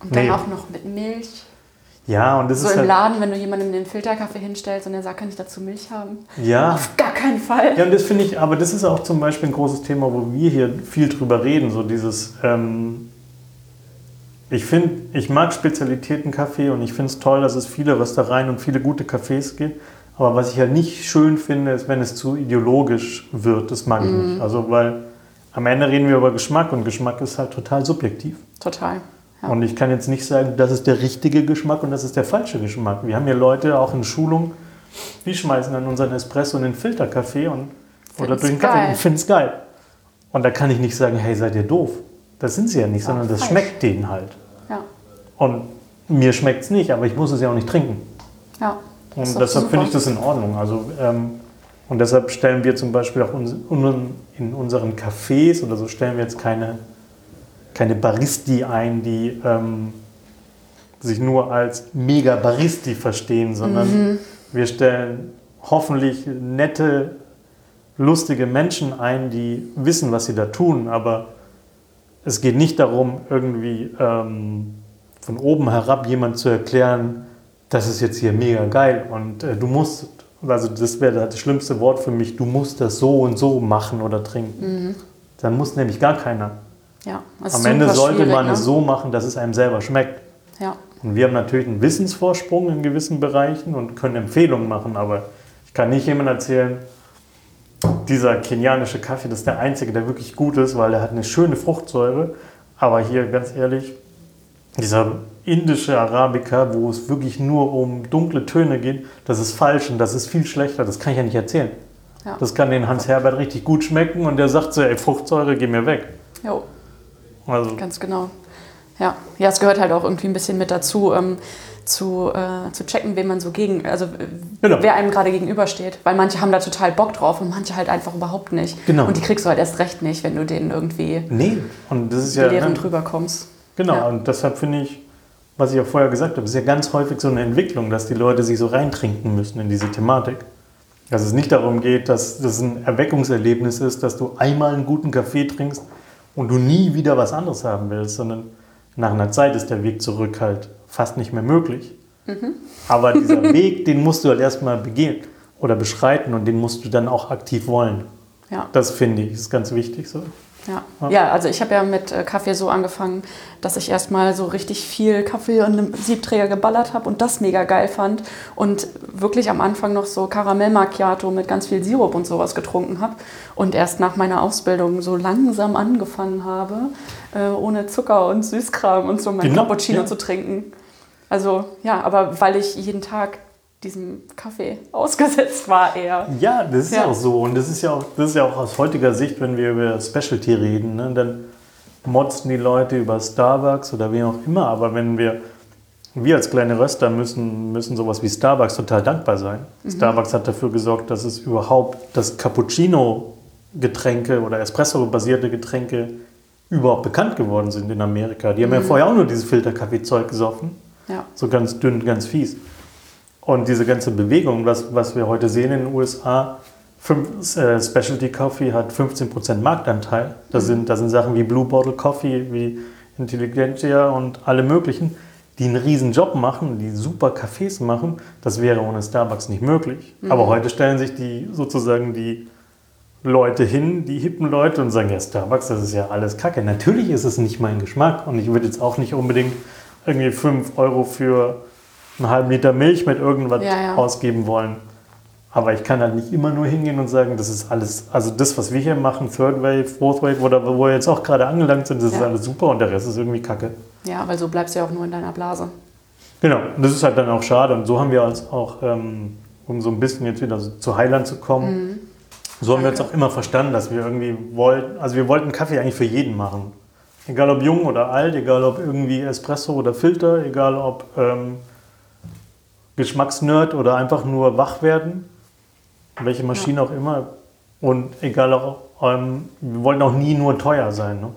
[SPEAKER 2] Und dann
[SPEAKER 1] Nee.
[SPEAKER 2] auch noch mit Milch.
[SPEAKER 1] Ja, und das
[SPEAKER 2] So
[SPEAKER 1] ist
[SPEAKER 2] im
[SPEAKER 1] halt,
[SPEAKER 2] Laden, wenn du jemandem den Filterkaffee hinstellst und der sagt, kann ich dazu Milch haben?
[SPEAKER 1] ja.
[SPEAKER 2] Auf gar keinen Fall.
[SPEAKER 1] Ja, und das finde ich, aber das ist auch zum Beispiel ein großes Thema, wo wir hier viel drüber reden. So dieses, ähm, ich finde, ich mag Spezialitätenkaffee und ich finde es toll, dass es viele Röstereien und viele gute Cafés gibt. Aber was ich halt nicht schön finde, ist, wenn es zu ideologisch wird. Das mag ich nicht. Also, weil am Ende reden wir über Geschmack und Geschmack ist halt total subjektiv.
[SPEAKER 2] Total. Ja.
[SPEAKER 1] Und ich kann jetzt nicht sagen, das ist der richtige Geschmack und das ist der falsche Geschmack. Wir haben hier Leute auch in Schulung, die schmeißen dann unseren Espresso in den Filterkaffee und, oder durch den Kaffee
[SPEAKER 2] geil.
[SPEAKER 1] und finden es geil. Und da kann ich nicht sagen, hey, seid ihr doof. Das sind sie ja nicht, sondern das
[SPEAKER 2] falsch.
[SPEAKER 1] schmeckt denen halt.
[SPEAKER 2] ja.
[SPEAKER 1] Und mir schmeckt es nicht, aber ich muss es ja auch nicht trinken.
[SPEAKER 2] Ja.
[SPEAKER 1] Und deshalb finde ich das in Ordnung. Also, ähm, und deshalb stellen wir zum Beispiel auch in unseren Cafés oder so stellen wir jetzt keine, keine Baristi ein, die ähm, sich nur als mega Baristi verstehen, sondern
[SPEAKER 2] Mhm.
[SPEAKER 1] wir stellen hoffentlich nette, lustige Menschen ein, die wissen, was sie da tun. Aber es geht nicht darum, irgendwie ähm, von oben herab jemand zu erklären, das ist jetzt hier mega geil und äh, du musst, also das wäre das schlimmste Wort für mich, du musst das so und so machen oder trinken. Dann muss nämlich gar keiner.
[SPEAKER 2] Ja.
[SPEAKER 1] Am Ende sollte man
[SPEAKER 2] ne?
[SPEAKER 1] es so machen, dass es einem selber schmeckt.
[SPEAKER 2] Ja.
[SPEAKER 1] Und wir haben natürlich einen Wissensvorsprung in gewissen Bereichen und können Empfehlungen machen, aber ich kann nicht jemandem erzählen, dieser kenianische Kaffee, das ist der einzige, der wirklich gut ist, weil er hat eine schöne Fruchtsäure. Aber hier, ganz ehrlich, dieser indische Arabica, wo es wirklich nur um dunkle Töne geht, das ist falsch und das ist viel schlechter. Das kann ich ja nicht erzählen.
[SPEAKER 2] Ja.
[SPEAKER 1] Das kann den Hans Herbert richtig gut schmecken und der sagt so, ey, Fruchtsäure, geh mir weg.
[SPEAKER 2] Jo.
[SPEAKER 1] Also,
[SPEAKER 2] Ganz genau. Ja, ja, es gehört halt auch irgendwie ein bisschen mit dazu, ähm, zu, äh, zu checken, wen man so gegen, also äh,
[SPEAKER 1] Genau.
[SPEAKER 2] wer einem gerade gegenübersteht. Weil manche haben da total Bock drauf und manche halt einfach überhaupt nicht.
[SPEAKER 1] Genau.
[SPEAKER 2] Und die kriegst du halt erst recht nicht, wenn du denen irgendwie
[SPEAKER 1] nee, und das ist ja... ne,
[SPEAKER 2] drüber kommst.
[SPEAKER 1] Genau,
[SPEAKER 2] Ja.
[SPEAKER 1] und deshalb finde ich, was ich auch vorher gesagt habe, ist ja ganz häufig so eine Entwicklung, dass die Leute sich so reintrinken müssen in diese Thematik. Dass es nicht darum geht, dass das ein Erweckungserlebnis ist, dass du einmal einen guten Kaffee trinkst und du nie wieder was anderes haben willst, sondern nach einer Zeit ist der Weg zurück halt fast nicht mehr möglich. Aber dieser Weg, den musst du halt erstmal begehen oder beschreiten und den musst du dann auch aktiv wollen.
[SPEAKER 2] Ja.
[SPEAKER 1] Das finde ich, ist ganz wichtig so.
[SPEAKER 2] Ja.
[SPEAKER 1] Ja.
[SPEAKER 2] ja, also ich habe ja mit äh, Kaffee so angefangen, dass ich erstmal so richtig viel Kaffee und einem Siebträger geballert habe und das mega geil fand und wirklich am Anfang noch so Karamell Macchiato mit ganz viel Sirup und sowas getrunken habe und erst nach meiner Ausbildung so langsam angefangen habe, äh, ohne Zucker und Süßkram und so mein
[SPEAKER 1] Genau,
[SPEAKER 2] Cappuccino
[SPEAKER 1] ja.
[SPEAKER 2] zu trinken. Also ja, aber weil ich jeden Tag diesem Kaffee ausgesetzt war eher.
[SPEAKER 1] Ja, das ist ja. Auch so. Und das ist ja auch, das ist ja auch aus heutiger Sicht, wenn wir über Specialty reden, ne, dann motzen die Leute über Starbucks oder wie auch immer. Aber wenn wir, wir als kleine Röster müssen, müssen sowas wie Starbucks total dankbar sein. Starbucks hat dafür gesorgt, dass es überhaupt das Cappuccino-Getränke oder Espresso-basierte Getränke überhaupt bekannt geworden sind in Amerika. Die haben ja vorher auch nur dieses Filterkaffeezeug gesoffen.
[SPEAKER 2] Ja.
[SPEAKER 1] So ganz dünn, ganz fies. Und diese ganze Bewegung, was, was wir heute sehen in den USA, fünf, äh, Specialty Coffee hat 15% Marktanteil. Das, sind, das sind Sachen wie Blue Bottle Coffee, wie Intelligentsia und alle möglichen, die einen riesen Job machen, die super Cafés machen. Das wäre ohne Starbucks nicht möglich. Aber heute stellen sich die sozusagen die Leute hin, die hippen Leute und sagen, ja, Starbucks, das ist ja alles Kacke. Natürlich ist es nicht mein Geschmack und ich würde jetzt auch nicht unbedingt irgendwie 5 Euro für einen halben Liter Milch mit irgendwas
[SPEAKER 2] Ja, ja.
[SPEAKER 1] ausgeben wollen. Aber ich kann halt nicht immer nur hingehen und sagen, das ist alles, also das, was wir hier machen, Third Wave, Fourth Wave oder wo wir jetzt auch gerade angelangt sind, das ist
[SPEAKER 2] Ja.
[SPEAKER 1] alles super und der Rest ist irgendwie Kacke.
[SPEAKER 2] Ja, weil so bleibst du ja auch nur in deiner Blase.
[SPEAKER 1] Genau, das ist halt dann auch schade. Und so haben wir uns auch, ähm, um so ein bisschen jetzt wieder so zu Heiland zu kommen, so haben wir uns auch immer verstanden, dass wir irgendwie wollten, also wir wollten Kaffee eigentlich für jeden machen. Egal ob jung oder alt, egal ob irgendwie Espresso oder Filter, egal ob ähm, Geschmacksnerd oder einfach nur wach werden, welche Maschine auch immer. Und egal auch, ähm, wir wollten auch nie nur teuer sein. Ne?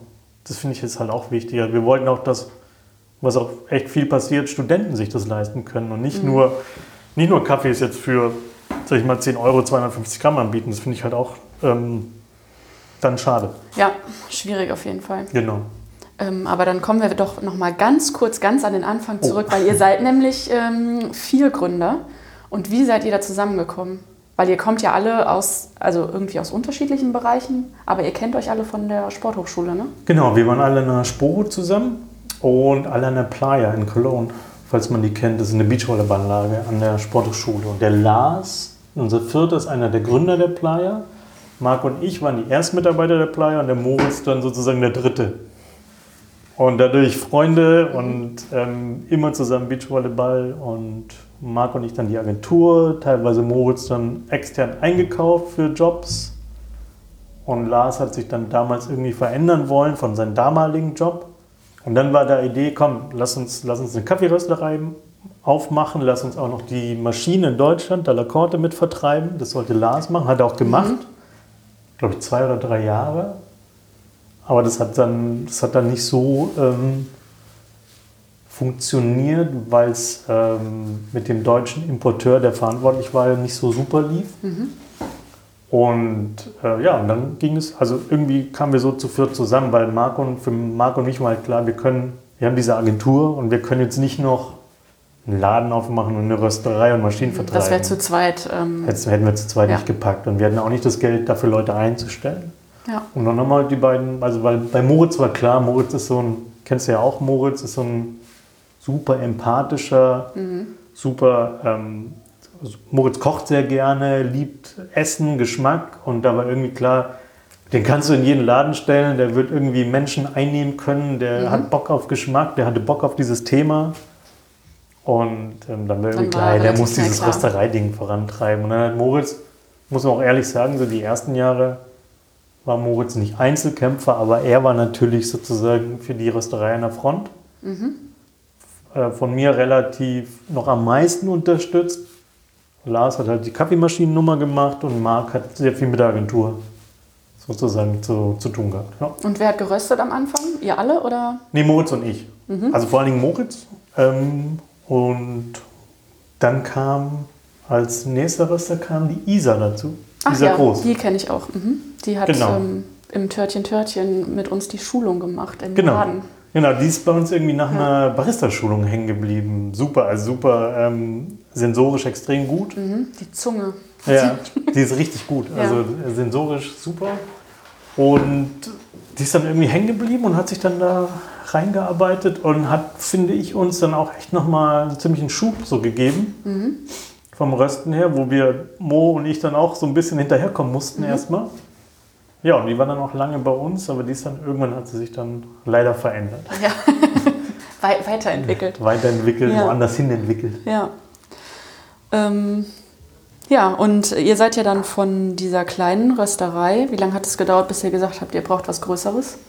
[SPEAKER 1] Das finde ich jetzt halt auch wichtig. Also wir wollten auch, dass, was auch echt viel passiert, Studenten sich das leisten können und nicht nur, nicht nur Kaffees jetzt für, sag ich mal, 10 Euro, 250 Gramm anbieten. Das finde ich halt auch ähm, dann schade.
[SPEAKER 2] Ja, schwierig auf jeden Fall.
[SPEAKER 1] Genau.
[SPEAKER 2] Ähm, aber dann kommen wir doch noch mal ganz kurz ganz an den Anfang zurück, weil ihr seid nämlich ähm, vier Gründer. Und wie seid ihr da zusammengekommen? Weil ihr kommt ja alle aus, also irgendwie aus unterschiedlichen Bereichen, aber ihr kennt euch alle von der Sporthochschule, ne?
[SPEAKER 1] Genau, wir waren alle in einer Sporo zusammen und alle an der Playa in Cologne, falls man die kennt. Das ist eine Beachvolleyballanlage an der Sporthochschule. Und der Lars, unser Vierter, ist einer der Gründer der Playa. Marc und ich waren die Erstmitarbeiter der Playa und der Moritz dann sozusagen der Dritte. Und dadurch Freunde und ähm, immer zusammen Beachvolleyball und Marc und ich dann die Agentur, teilweise Moritz dann extern eingekauft für Jobs. Und Lars hat sich dann damals irgendwie verändern wollen von seinem damaligen Job. Und dann war der Idee, komm, lass uns, lass uns eine Kaffeerösterei aufmachen, lass uns auch noch die Maschine in Deutschland, da La Corte, mit vertreiben. Das sollte Lars machen, hat er auch gemacht. Glaube ich, zwei oder drei Jahre. Aber das hat dann, das hat dann nicht so ähm, funktioniert, weil es ähm, mit dem deutschen Importeur, der verantwortlich war, nicht so super lief. Und äh, ja, und dann ging es, also irgendwie kamen wir so zu viert zusammen, weil Marco und für Marco und mich war halt klar, wir können, wir haben diese Agentur und wir können jetzt nicht noch einen Laden aufmachen und eine Rösterei und Maschinen vertreiben.
[SPEAKER 2] Das wäre zu zweit. Ähm,
[SPEAKER 1] Hätten, hätten wir zu zweit
[SPEAKER 2] Ja.
[SPEAKER 1] nicht gepackt und wir hatten auch nicht das Geld dafür, Leute einzustellen.
[SPEAKER 2] Ja.
[SPEAKER 1] Und dann haben wir halt die beiden, also weil bei Moritz war klar, Moritz ist so ein, kennst du ja auch, Moritz ist so ein super empathischer, super, ähm, also Moritz kocht sehr gerne, liebt Essen, Geschmack und da war irgendwie klar, den kannst du in jeden Laden stellen, der wird irgendwie Menschen einnehmen können, der hat Bock auf Geschmack, der hatte Bock auf dieses Thema. Und ähm, dann war irgendwie klar, der muss dieses. Röstereiding vorantreiben. Und dann hat Moritz, muss man auch ehrlich sagen, so die ersten Jahre war Moritz nicht Einzelkämpfer, aber er war natürlich sozusagen für die Rösterei an der Front. Äh, Von mir relativ noch am meisten unterstützt. Lars hat halt die Kaffeemaschinennummer gemacht und Marc hat sehr viel mit der Agentur sozusagen zu, zu tun gehabt. Ja.
[SPEAKER 2] Und wer hat geröstet am Anfang? Ihr alle oder?
[SPEAKER 1] Nee, Moritz und ich. Also vor allen Dingen Moritz. Ähm, und dann kam als nächster Röster kam die Isa dazu.
[SPEAKER 2] Ach
[SPEAKER 1] Isa
[SPEAKER 2] ja,
[SPEAKER 1] Groß.
[SPEAKER 2] die kenne ich auch. Mhm. Die hat
[SPEAKER 1] Genau.
[SPEAKER 2] ähm, im Törtchen Törtchen mit uns die Schulung gemacht im
[SPEAKER 1] Genau.
[SPEAKER 2] Laden.
[SPEAKER 1] Genau, die ist bei uns irgendwie nach einer Barista-Schulung hängen geblieben. Super, also super ähm, sensorisch extrem gut.
[SPEAKER 2] Mhm. Die Zunge.
[SPEAKER 1] Ja, die ist richtig gut.
[SPEAKER 2] Ja.
[SPEAKER 1] Also äh, sensorisch super. Und die ist dann irgendwie hängen geblieben und hat sich dann da reingearbeitet und hat, finde ich, uns dann auch echt nochmal einen ziemlichen Schub so gegeben. Vom Rösten her, wo wir, Mo und ich dann auch so ein bisschen hinterherkommen mussten erstmal. Ja, und die war dann auch lange bei uns, aber die ist dann irgendwann hat sie sich dann leider verändert.
[SPEAKER 2] Ja. Wei- Weiterentwickelt.
[SPEAKER 1] Weiterentwickelt,
[SPEAKER 2] Ja.
[SPEAKER 1] woanders hin entwickelt.
[SPEAKER 2] Ja. Ähm, ja, und ihr seid ja dann von dieser kleinen Rösterei. Wie lange hat es gedauert, bis ihr gesagt habt, ihr braucht was Größeres?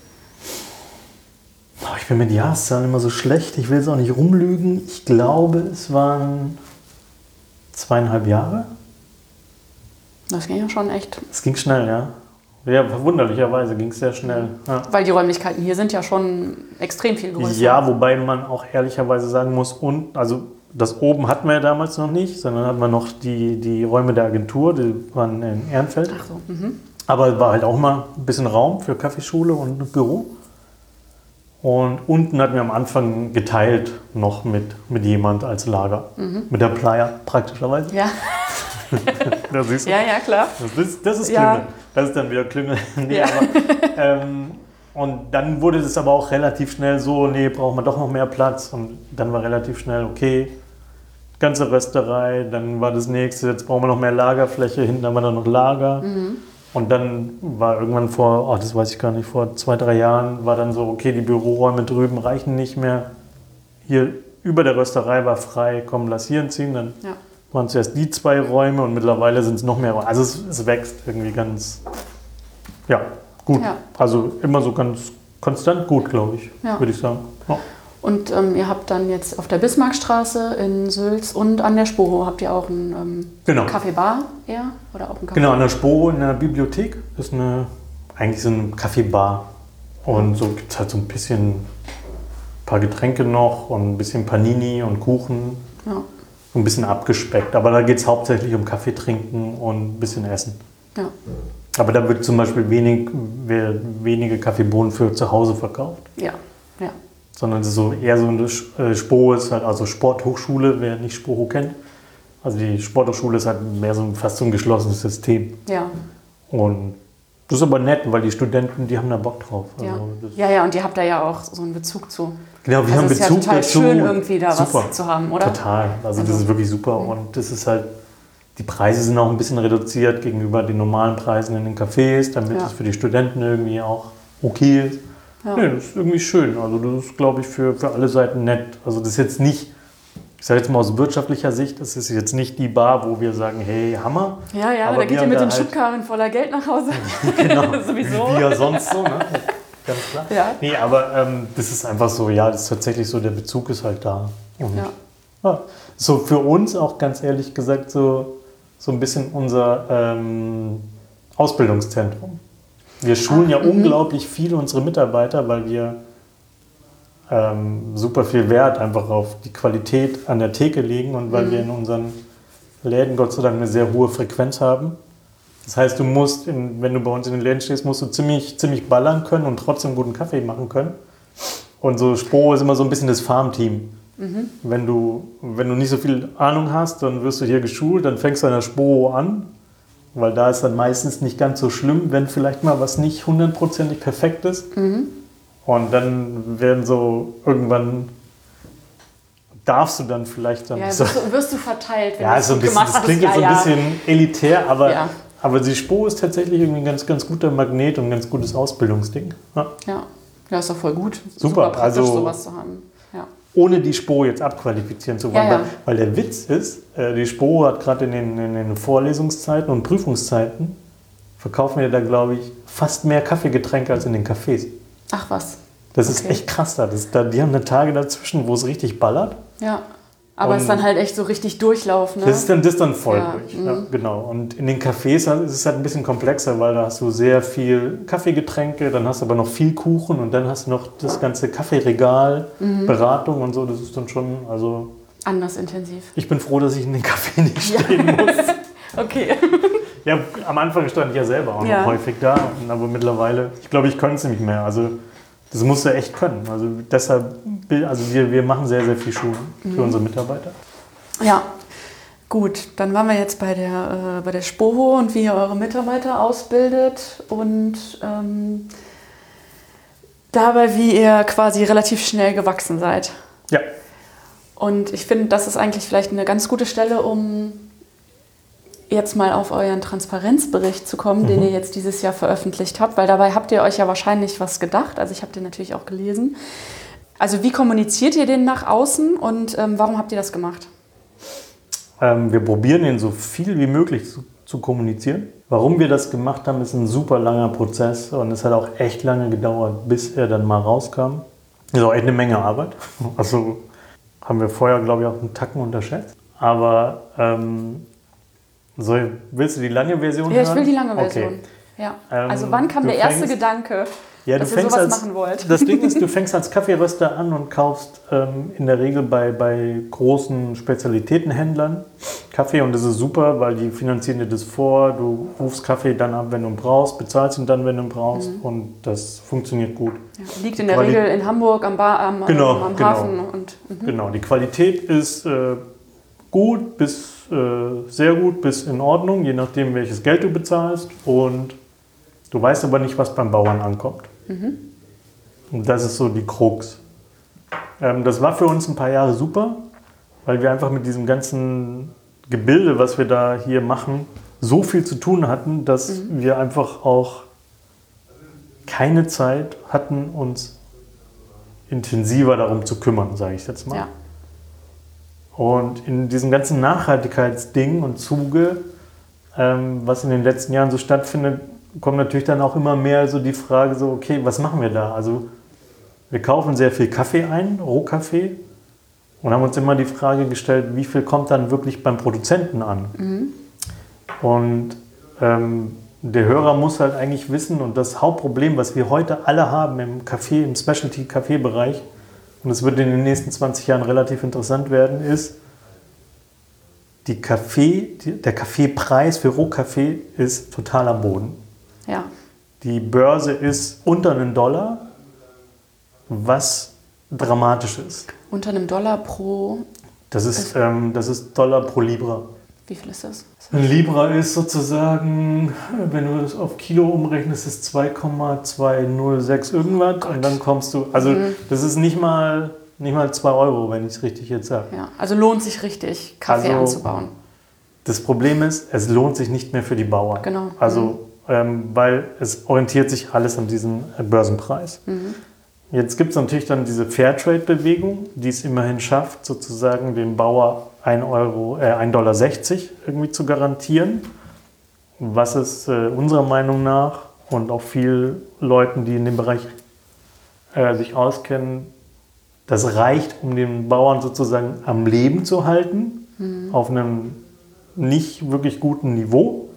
[SPEAKER 1] Ich bin mit Jahreszahlen immer so schlecht. Ich will es auch nicht rumlügen. Ich glaube, es waren zweieinhalb Jahre.
[SPEAKER 2] Das ging ja schon echt.
[SPEAKER 1] Es ging schnell, ja. Ja, verwunderlicherweise ging es sehr schnell. Ja.
[SPEAKER 2] Weil die Räumlichkeiten hier sind ja schon extrem viel größer.
[SPEAKER 1] ja, wobei man auch ehrlicherweise sagen muss, und, also das oben hatten wir ja damals noch nicht, sondern hatten wir noch die, die Räume der Agentur, die waren in Ehrenfeld.
[SPEAKER 2] Ach so. Mhm.
[SPEAKER 1] Aber es war halt auch mal ein bisschen Raum für Kaffeeschule und Büro. Und unten hatten wir am Anfang geteilt noch mit, mit jemand als Lager. Mit der Playa praktischerweise.
[SPEAKER 2] Ja.
[SPEAKER 1] Da siehst du.
[SPEAKER 2] ja, ja, klar.
[SPEAKER 1] Das ist, das ist
[SPEAKER 2] Ja.
[SPEAKER 1] Klüngel. Das ist dann wieder Klüngel. nee,
[SPEAKER 2] Ja.
[SPEAKER 1] aber, ähm, und dann wurde es aber auch relativ schnell so, nee, brauchen wir doch noch mehr Platz. Und dann war relativ schnell, okay, ganze Rösterei, dann war das nächste, jetzt brauchen wir noch mehr Lagerfläche, hinten haben wir dann noch Lager. Und dann war irgendwann vor, oh, das weiß ich gar nicht, vor zwei, drei Jahren war dann so, okay, die Büroräume drüben reichen nicht mehr. Hier über der Rösterei war frei, komm, lass hier ziehen. Dann
[SPEAKER 2] Ja.
[SPEAKER 1] waren zuerst die zwei Räume und mittlerweile sind es noch mehr Räume. Also es, es wächst irgendwie ganz, ja, gut.
[SPEAKER 2] Ja.
[SPEAKER 1] Also immer so ganz konstant gut, glaube ich,
[SPEAKER 2] Ja.
[SPEAKER 1] würde ich sagen.
[SPEAKER 2] Und ähm, ihr habt dann jetzt auf der Bismarckstraße in Sülz und an der Sporo habt ihr auch ein ähm,
[SPEAKER 1] Genau.
[SPEAKER 2] Kaffeebar eher? Oder auch ein Kaffee?
[SPEAKER 1] Genau, an der Spo in der Bibliothek ist eine, eigentlich so eine Kaffeebar. Und so gibt es halt so ein bisschen ein paar Getränke noch und ein bisschen Panini und Kuchen.
[SPEAKER 2] Ja.
[SPEAKER 1] So ein bisschen abgespeckt. Aber da geht es hauptsächlich um Kaffee trinken und ein bisschen Essen.
[SPEAKER 2] ja.
[SPEAKER 1] Aber da wird zum Beispiel wenig, wenige Kaffeebohnen für zu Hause verkauft.
[SPEAKER 2] Ja. Ja.
[SPEAKER 1] Sondern es ist so eher so eine äh, Spo ist halt, also Sporthochschule, wer nicht Sporo kennt. Also die Sporthochschule ist halt mehr so ein, fast so ein geschlossenes System.
[SPEAKER 2] Ja.
[SPEAKER 1] Und das ist aber nett, weil die Studenten, die haben da Bock drauf.
[SPEAKER 2] Ja.
[SPEAKER 1] Also das,
[SPEAKER 2] ja, ja, und ihr habt da ja auch so einen Bezug zu.
[SPEAKER 1] genau, wir
[SPEAKER 2] also
[SPEAKER 1] haben
[SPEAKER 2] es ist
[SPEAKER 1] Bezug
[SPEAKER 2] ja total
[SPEAKER 1] dazu.
[SPEAKER 2] schön, irgendwie da
[SPEAKER 1] Super.
[SPEAKER 2] was zu haben, oder?
[SPEAKER 1] Total. Also, das
[SPEAKER 2] Also-
[SPEAKER 1] ist wirklich super. Und das ist halt, die Preise sind auch ein bisschen reduziert gegenüber den normalen Preisen in den Cafés, damit
[SPEAKER 2] Ja.
[SPEAKER 1] es für die Studenten irgendwie auch okay ist.
[SPEAKER 2] Ja.
[SPEAKER 1] Nee, das ist irgendwie schön. Also das ist, glaube ich, für, für alle Seiten nett. Also das ist jetzt nicht, ich sage jetzt mal aus wirtschaftlicher Sicht, das ist jetzt nicht die Bar, wo wir sagen, hey, Hammer.
[SPEAKER 2] Ja, ja,
[SPEAKER 1] Aber
[SPEAKER 2] da geht ihr mit den
[SPEAKER 1] halt-
[SPEAKER 2] Schubkarren voller Geld nach Hause.
[SPEAKER 1] Genau.
[SPEAKER 2] Sowieso.
[SPEAKER 1] Wie ja sonst so, ne? Ganz klar.
[SPEAKER 2] Ja.
[SPEAKER 1] Nee, aber ähm, das ist einfach so, ja, das ist tatsächlich so, der Bezug ist halt da. Und
[SPEAKER 2] Ja.
[SPEAKER 1] ja, so für uns auch ganz ehrlich gesagt so, so ein bisschen unser ähm, Ausbildungszentrum. Wir schulen ja unglaublich viel unsere Mitarbeiter, weil wir ähm, super viel Wert einfach auf die Qualität an der Theke legen und weil wir in unseren Läden Gott sei Dank eine sehr hohe Frequenz haben. Das heißt, du musst, in, wenn du bei uns in den Läden stehst, musst du ziemlich, ziemlich ballern können und trotzdem guten Kaffee machen können. Und so Spro ist immer so ein bisschen das Farmteam. Wenn, du, wenn du nicht so viel Ahnung hast, dann wirst du hier geschult, dann fängst du an der Spro an, weil da ist dann meistens nicht ganz so schlimm, wenn vielleicht mal was nicht hundertprozentig perfekt ist. Und dann werden so irgendwann darfst du dann vielleicht dann
[SPEAKER 2] Ja,
[SPEAKER 1] so,
[SPEAKER 2] wirst, du, verteilt, wenn
[SPEAKER 1] ja,
[SPEAKER 2] du
[SPEAKER 1] so ein bisschen,
[SPEAKER 2] gemacht
[SPEAKER 1] das klingt jetzt
[SPEAKER 2] ja,
[SPEAKER 1] so ein bisschen elitär, aber,
[SPEAKER 2] Ja.
[SPEAKER 1] aber die Spo ist tatsächlich irgendwie ein ganz, ganz guter Magnet und ein ganz gutes Ausbildungsding. Ja.
[SPEAKER 2] Ja. ja, ist doch voll gut.
[SPEAKER 1] Super,
[SPEAKER 2] praktisch,
[SPEAKER 1] also-
[SPEAKER 2] sowas zu haben.
[SPEAKER 1] Ohne die Spo jetzt abqualifizieren zu wollen.
[SPEAKER 2] Ja, ja.
[SPEAKER 1] Weil, weil der Witz ist, äh, die Spo hat gerade in den, in den Vorlesungszeiten und Prüfungszeiten verkaufen wir da, glaube ich, fast mehr Kaffeegetränke als in den Cafés.
[SPEAKER 2] Ach was.
[SPEAKER 1] Das ist
[SPEAKER 2] Okay.
[SPEAKER 1] echt krass da. Das, da. Die haben eine Tage dazwischen, wo es richtig ballert.
[SPEAKER 2] Ja. Aber es ist dann halt echt so richtig Durchlauf, ne?
[SPEAKER 1] Das ist dann, das ist dann voll
[SPEAKER 2] Ja,
[SPEAKER 1] durch.
[SPEAKER 2] mhm.
[SPEAKER 1] Ja, genau. Und in den Cafés ist es halt ein bisschen komplexer, weil da hast du sehr viel Kaffeegetränke, dann hast du aber noch viel Kuchen und dann hast du noch das ganze Kaffeeregal,
[SPEAKER 2] Mhm.
[SPEAKER 1] Beratung und so. Das ist dann schon, also
[SPEAKER 2] Anders intensiv.
[SPEAKER 1] ich bin froh, dass ich in den Café nicht stehen muss.
[SPEAKER 2] Okay.
[SPEAKER 1] Ja, am Anfang stand ich ja selber auch
[SPEAKER 2] Ja.
[SPEAKER 1] noch häufig da, aber mittlerweile, ich glaube, ich könnte es nicht mehr. Also das musst du echt können. Also deshalb, also wir, wir machen sehr, sehr viel
[SPEAKER 2] Mhm.
[SPEAKER 1] für unsere Mitarbeiter.
[SPEAKER 2] Ja. Gut, dann waren wir jetzt bei der, äh, bei der Spoho und wie ihr eure Mitarbeiter ausbildet und ähm, dabei, wie ihr quasi relativ schnell gewachsen seid.
[SPEAKER 1] Ja,
[SPEAKER 2] Und ich finde, das ist eigentlich vielleicht eine ganz gute Stelle, um jetzt mal auf euren Transparenzbericht zu kommen, den ihr jetzt dieses Jahr veröffentlicht habt, weil dabei habt ihr euch ja wahrscheinlich was gedacht. Also ich habe den natürlich auch gelesen. Also wie kommuniziert ihr den nach außen und ähm, warum habt ihr das gemacht?
[SPEAKER 1] Ähm, wir probieren ihn so viel wie möglich zu, zu kommunizieren. Warum wir das gemacht haben, ist ein super langer Prozess und es hat auch echt lange gedauert, bis er dann mal rauskam. Ist auch echt eine Menge Arbeit. Also haben wir vorher, glaube ich, auch einen Tacken unterschätzt. Aber ähm, so, willst du die lange Version
[SPEAKER 2] Ja, ich will die lange Version.
[SPEAKER 1] Okay.
[SPEAKER 2] Ja.
[SPEAKER 1] Ähm,
[SPEAKER 2] also wann kam der erste
[SPEAKER 1] fängst-
[SPEAKER 2] Gedanke,
[SPEAKER 1] Ja,
[SPEAKER 2] dass
[SPEAKER 1] du
[SPEAKER 2] ihr sowas
[SPEAKER 1] als,
[SPEAKER 2] machen wollt?
[SPEAKER 1] Das Ding ist, du fängst als Kaffeeröster an und kaufst ähm, in der Regel bei, bei großen Spezialitätenhändlern Kaffee und das ist super, weil die finanzieren dir das vor. Du rufst Kaffee dann ab, wenn du ihn brauchst, bezahlst ihn dann, wenn du ihn brauchst
[SPEAKER 2] Mhm.
[SPEAKER 1] und das funktioniert gut.
[SPEAKER 2] Ja, liegt in der
[SPEAKER 1] Quali-
[SPEAKER 2] Regel in Hamburg am, Bar, am,
[SPEAKER 1] Genau,
[SPEAKER 2] am, am
[SPEAKER 1] genau.
[SPEAKER 2] Hafen und mhm.
[SPEAKER 1] Genau, die Qualität ist äh, gut bis äh, sehr gut bis in Ordnung, je nachdem, welches Geld du bezahlst. Und du weißt aber nicht, was beim Bauern ankommt. Und das ist so die Krux. Ähm, das war für uns ein paar Jahre super, weil wir einfach mit diesem ganzen Gebilde, was wir da hier machen, so viel zu tun hatten, dass wir einfach auch keine Zeit hatten, uns intensiver darum zu kümmern, sage ich jetzt mal.
[SPEAKER 2] ja.
[SPEAKER 1] Und in diesem ganzen Nachhaltigkeitsding und Zuge, ähm, was in den letzten Jahren so stattfindet, kommt natürlich dann auch immer mehr so die Frage so, okay, was machen wir da? Also wir kaufen sehr viel Kaffee ein, Rohkaffee, und haben uns immer die Frage gestellt, wie viel kommt dann wirklich beim Produzenten an? Mhm. Und ähm, der Hörer muss halt eigentlich wissen, und das Hauptproblem, was wir heute alle haben im Kaffee, im Specialty-Kaffee-Bereich, und es wird in den nächsten 20 Jahren relativ interessant werden, ist, die Kaffee, der Kaffeepreis für Rohkaffee ist total am Boden.
[SPEAKER 2] Ja.
[SPEAKER 1] Die Börse ist unter einem Dollar, was dramatisch ist.
[SPEAKER 2] Unter einem Dollar pro.
[SPEAKER 1] Das ist, ähm, das ist Dollar pro Libra.
[SPEAKER 2] Wie viel ist das?
[SPEAKER 1] Ein Libra ist sozusagen, wenn du das auf Kilo umrechnest, ist 2,206 irgendwas. Gott. Und dann kommst du, also mhm. das ist nicht mal, nicht mal 2 Euro, wenn ich es richtig jetzt sage.
[SPEAKER 2] Ja, also lohnt sich richtig, Kaffee also, anzubauen.
[SPEAKER 1] Das Problem ist, es lohnt sich nicht mehr für die Bauern.
[SPEAKER 2] Genau.
[SPEAKER 1] Also, mhm. ähm, weil es orientiert sich alles an diesem Börsenpreis. Mhm. Jetzt gibt es natürlich dann diese Fairtrade-Bewegung, die es immerhin schafft, sozusagen dem Bauer 1,60 Euro, äh, 1,60 Dollar irgendwie zu garantieren, was es äh, unserer Meinung nach und auch vielen Leuten, die in dem Bereich äh, sich auskennen, das reicht, um den Bauern sozusagen am Leben zu halten, mhm. auf einem nicht wirklich guten Niveau,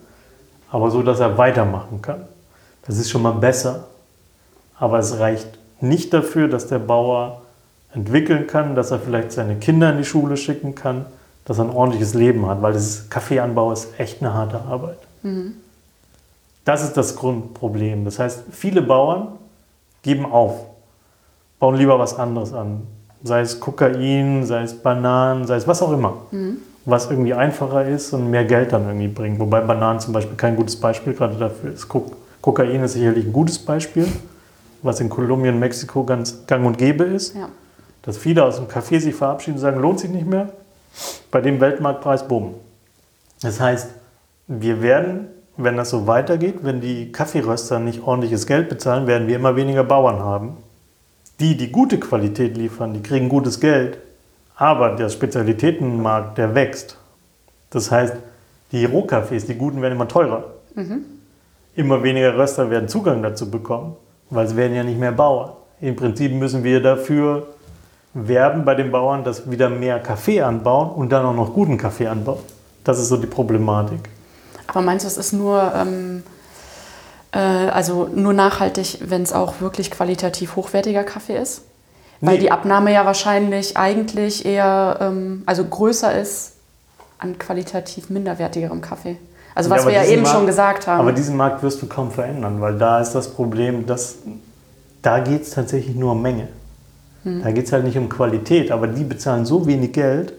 [SPEAKER 1] aber so, dass er weitermachen kann. Das ist schon mal besser, aber es reicht nicht dafür, dass der Bauer entwickeln kann, dass er vielleicht seine Kinder in die Schule schicken kann, dass er ein ordentliches Leben hat, weil das Kaffeeanbau ist echt eine harte Arbeit. Mhm. Das ist das Grundproblem. Das heißt, viele Bauern geben auf, bauen lieber was anderes an. Sei es Kokain, sei es Bananen, sei es was auch immer. Mhm. Was irgendwie einfacher ist und mehr Geld dann irgendwie bringt. Wobei Bananen zum Beispiel kein gutes Beispiel gerade dafür ist. Kokain ist sicherlich ein gutes Beispiel was in Kolumbien, Mexiko ganz gang und gäbe ist. Ja. Dass viele aus dem Café sich verabschieden und sagen, lohnt sich nicht mehr. Bei dem Weltmarktpreis, bumm. Das heißt, wir werden, wenn das so weitergeht, wenn die Kaffeeröster nicht ordentliches Geld bezahlen, werden wir immer weniger Bauern haben. Die, die gute Qualität liefern, die kriegen gutes Geld. Aber der Spezialitätenmarkt, der wächst. Das heißt, die Rohkaffees, die guten, werden immer teurer. Mhm. Immer weniger Röster werden Zugang dazu bekommen weil es werden ja nicht mehr Bauern. Im Prinzip müssen wir dafür werben bei den Bauern, dass wieder mehr Kaffee anbauen und dann auch noch guten Kaffee anbauen. Das ist so die Problematik.
[SPEAKER 2] Aber meinst du, es ist nur, ähm, äh, also nur nachhaltig, wenn es auch wirklich qualitativ hochwertiger Kaffee ist? Weil nee. die Abnahme ja wahrscheinlich eigentlich eher, ähm, also größer ist an qualitativ minderwertigerem Kaffee. Also was ja, wir ja eben Markt, schon gesagt haben.
[SPEAKER 1] Aber diesen Markt wirst du kaum verändern, weil da ist das Problem, dass da geht es tatsächlich nur um Menge. Hm. Da geht es halt nicht um Qualität, aber die bezahlen so wenig Geld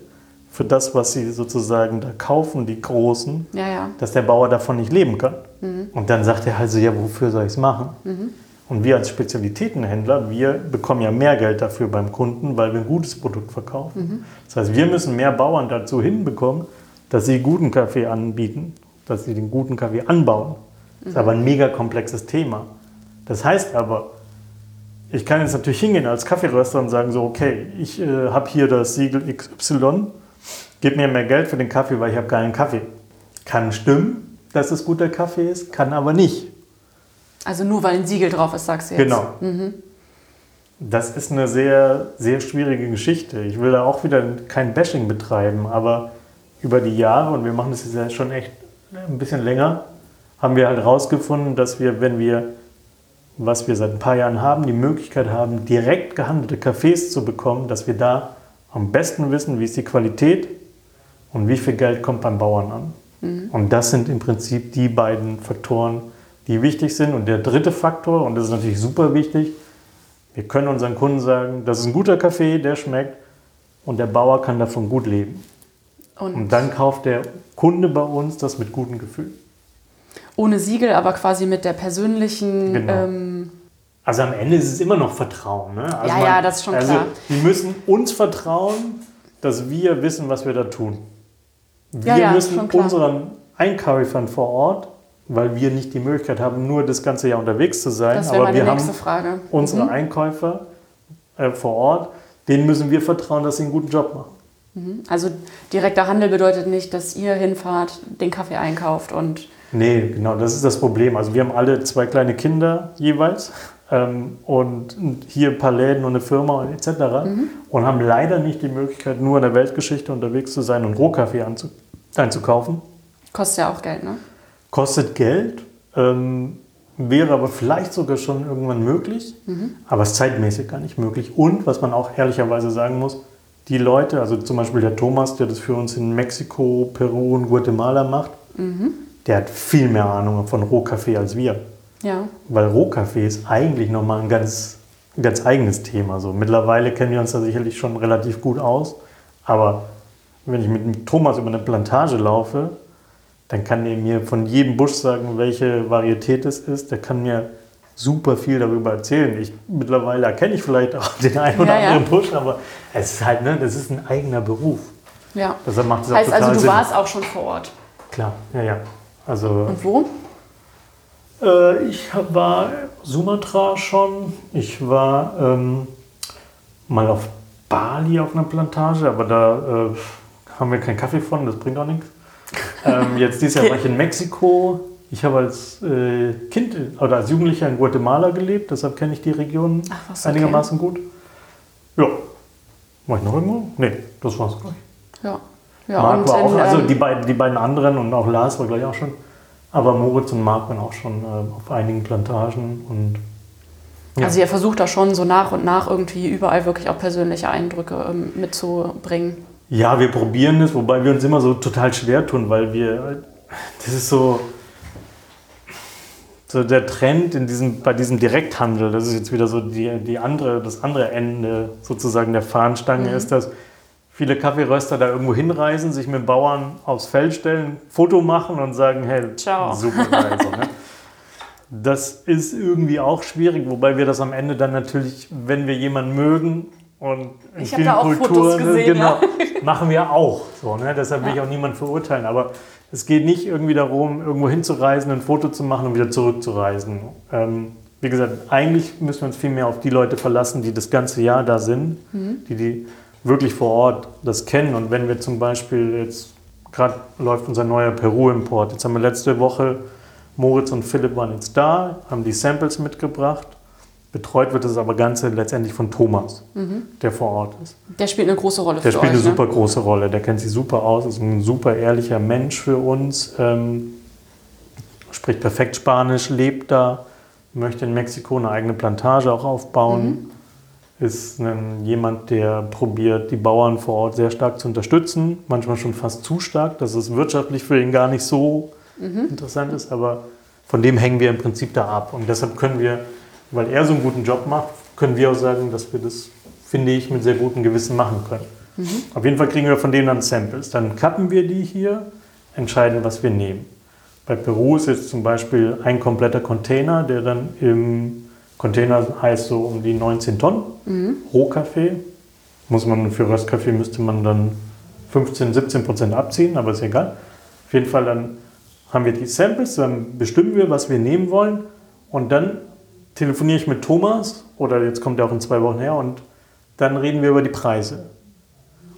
[SPEAKER 1] für das, was sie sozusagen da kaufen, die Großen,
[SPEAKER 2] ja, ja.
[SPEAKER 1] dass der Bauer davon nicht leben kann. Mhm. Und dann sagt er halt so, ja, wofür soll ich es machen? Mhm. Und wir als Spezialitätenhändler, wir bekommen ja mehr Geld dafür beim Kunden, weil wir ein gutes Produkt verkaufen. Mhm. Das heißt, wir müssen mehr Bauern dazu hinbekommen, dass sie guten Kaffee anbieten dass sie den guten Kaffee anbauen. Das ist aber ein mega komplexes Thema. Das heißt aber, ich kann jetzt natürlich hingehen als Kaffeeröster und sagen so, okay, ich äh, habe hier das Siegel XY, gib mir mehr Geld für den Kaffee, weil ich habe geilen Kaffee. Kann stimmen, dass es guter Kaffee ist, kann aber nicht.
[SPEAKER 2] Also nur weil ein Siegel drauf ist, sagst du jetzt.
[SPEAKER 1] Genau. Mhm. Das ist eine sehr, sehr schwierige Geschichte. Ich will da auch wieder kein Bashing betreiben, aber über die Jahre, und wir machen das jetzt ja schon echt ein bisschen länger, haben wir halt herausgefunden, dass wir, wenn wir, was wir seit ein paar Jahren haben, die Möglichkeit haben, direkt gehandelte Kaffees zu bekommen, dass wir da am besten wissen, wie ist die Qualität und wie viel Geld kommt beim Bauern an. Mhm. Und das sind im Prinzip die beiden Faktoren, die wichtig sind. Und der dritte Faktor, und das ist natürlich super wichtig, wir können unseren Kunden sagen, das ist ein guter Kaffee, der schmeckt und der Bauer kann davon gut leben. Und, und dann kauft der Kunde bei uns das mit gutem Gefühl.
[SPEAKER 2] Ohne Siegel, aber quasi mit der persönlichen.
[SPEAKER 1] Genau. Ähm also am Ende ist es immer noch Vertrauen. Ne? Also
[SPEAKER 2] ja, man, ja, das ist schon also klar.
[SPEAKER 1] Die müssen uns vertrauen, dass wir wissen, was wir da tun. Wir ja, ja, müssen unseren Einkäufern vor Ort, weil wir nicht die Möglichkeit haben, nur das ganze Jahr unterwegs zu sein,
[SPEAKER 2] das
[SPEAKER 1] aber wir haben
[SPEAKER 2] Frage.
[SPEAKER 1] unsere mhm. Einkäufer äh, vor Ort, denen müssen wir vertrauen, dass sie einen guten Job machen.
[SPEAKER 2] Mhm. Also direkter Handel bedeutet nicht, dass ihr hinfahrt, den Kaffee einkauft und.
[SPEAKER 1] Nee, genau, das ist das Problem. Also wir haben alle zwei kleine Kinder jeweils. ähm, und hier ein paar Läden und eine Firma und etc.
[SPEAKER 2] Mhm.
[SPEAKER 1] und haben leider nicht die Möglichkeit, nur in der Weltgeschichte unterwegs zu sein und Rohkaffee anzu einzukaufen.
[SPEAKER 2] Kostet ja auch Geld, ne?
[SPEAKER 1] Kostet Geld, ähm, wäre aber vielleicht sogar schon irgendwann möglich, aber ist zeitmäßig gar nicht möglich. Und was man auch ehrlicherweise sagen muss, die Leute, also zum Beispiel der Thomas, der das für uns in Mexiko, Peru und Guatemala macht, der hat viel mehr Ahnung von Rohkaffee als wir.
[SPEAKER 2] Ja.
[SPEAKER 1] Weil Rohkaffee ist eigentlich nochmal ein ganz, ganz eigenes Thema. So, mittlerweile kennen wir uns da sicherlich schon relativ gut aus. Aber wenn ich mit dem Thomas über eine Plantage laufe, dann kann er mir von jedem Busch sagen, welche Varietät es ist. Der kann mir super viel darüber erzählen. Ich, mittlerweile erkenne ich vielleicht auch den einen oder
[SPEAKER 2] Ja, ja.
[SPEAKER 1] anderen Busch, aber es ist halt, ne, das ist ein eigener Beruf.
[SPEAKER 2] Ja.
[SPEAKER 1] Deshalb macht es
[SPEAKER 2] Heißt also, du
[SPEAKER 1] Sinn.
[SPEAKER 2] warst auch schon vor Ort.
[SPEAKER 1] Klar, ja, ja. Also
[SPEAKER 2] Und wo?
[SPEAKER 1] Äh, ich war Sumatra schon. Ich war ähm, mal auf Bali auf einer Plantage, aber da äh, haben wir keinen Kaffee von, das bringt auch nichts. Ähm, jetzt dieses Jahr war ich in Mexiko. Ich habe als äh, Kind oder als Jugendlicher in Guatemala gelebt, deshalb kenne ich die Region
[SPEAKER 2] Ach, okay.
[SPEAKER 1] einigermaßen gut. Ja. War ich noch irgendwo? Nee, das war's gleich.
[SPEAKER 2] Ja. Ja,
[SPEAKER 1] Marc war auch,
[SPEAKER 2] in,
[SPEAKER 1] also
[SPEAKER 2] ähm,
[SPEAKER 1] die beiden, die beiden anderen und auch Lars war gleich auch schon. Aber Moritz und Marc waren auch schon äh, auf einigen Plantagen und ja.
[SPEAKER 2] Also ihr versucht da schon so nach und nach irgendwie überall wirklich auch persönliche Eindrücke ähm, mitzubringen.
[SPEAKER 1] ja, wir probieren es, wobei wir uns immer so total schwer tun, weil wir, das ist so, so der Trend in diesem, bei diesem Direkthandel, das ist jetzt wieder so die, die andere, das andere Ende sozusagen der Fahnenstange ist, dass viele Kaffeeröster da irgendwo hinreisen, sich mit Bauern aufs Feld stellen, Foto machen und sagen, hey,
[SPEAKER 2] Ciao.
[SPEAKER 1] super geil. So, ne? Das ist irgendwie auch schwierig, wobei wir das am Ende dann natürlich, wenn wir jemanden mögen und in
[SPEAKER 2] Ich
[SPEAKER 1] vielen
[SPEAKER 2] da auch Fotos
[SPEAKER 1] Kulturen,
[SPEAKER 2] gesehen,
[SPEAKER 1] genau, machen wir auch. So, ne? Deshalb will ich auch niemanden verurteilen. Aber es geht nicht irgendwie darum, irgendwo hinzureisen, ein Foto zu machen und wieder zurückzureisen. Ähm, wie gesagt, eigentlich müssen wir uns viel mehr auf die Leute verlassen, die das ganze Jahr da sind, die, die wirklich vor Ort das kennen. Und wenn wir zum Beispiel jetzt, gerade läuft unser neuer Peru-Import. Jetzt haben wir letzte Woche, Moritz und Philipp waren jetzt da, haben die Samples mitgebracht. Betreut wird es aber Ganze letztendlich von Thomas, der vor Ort ist.
[SPEAKER 2] Der spielt eine große Rolle
[SPEAKER 1] Der
[SPEAKER 2] für
[SPEAKER 1] spielt
[SPEAKER 2] euch.
[SPEAKER 1] eine super
[SPEAKER 2] ne?
[SPEAKER 1] große Rolle, der kennt sich super aus, ist ein super ehrlicher Mensch für uns, ähm, spricht perfekt Spanisch, lebt da, möchte in Mexiko eine eigene Plantage auch aufbauen, ist ein, jemand, der probiert, die Bauern vor Ort sehr stark zu unterstützen, manchmal schon fast zu stark, dass es wirtschaftlich für ihn gar nicht so interessant ist, aber von dem hängen wir im Prinzip da ab und deshalb können wir, weil er so einen guten Job macht, können wir auch sagen, dass wir das, finde ich, mit sehr gutem Gewissen machen können. Auf jeden Fall kriegen wir von denen dann Samples. Dann kappen wir die hier, entscheiden, was wir nehmen. Bei Peru ist jetzt zum Beispiel ein kompletter Container, der dann im Container heißt so um die 19 Tonnen. Rohkaffee. Muss man für Röstkaffee müsste man dann 15, 17 Prozent abziehen, aber ist egal. Auf jeden Fall dann haben wir die Samples, dann bestimmen wir, was wir nehmen wollen und dann telefoniere ich mit Thomas oder jetzt kommt er auch in zwei Wochen her und dann reden wir über die Preise.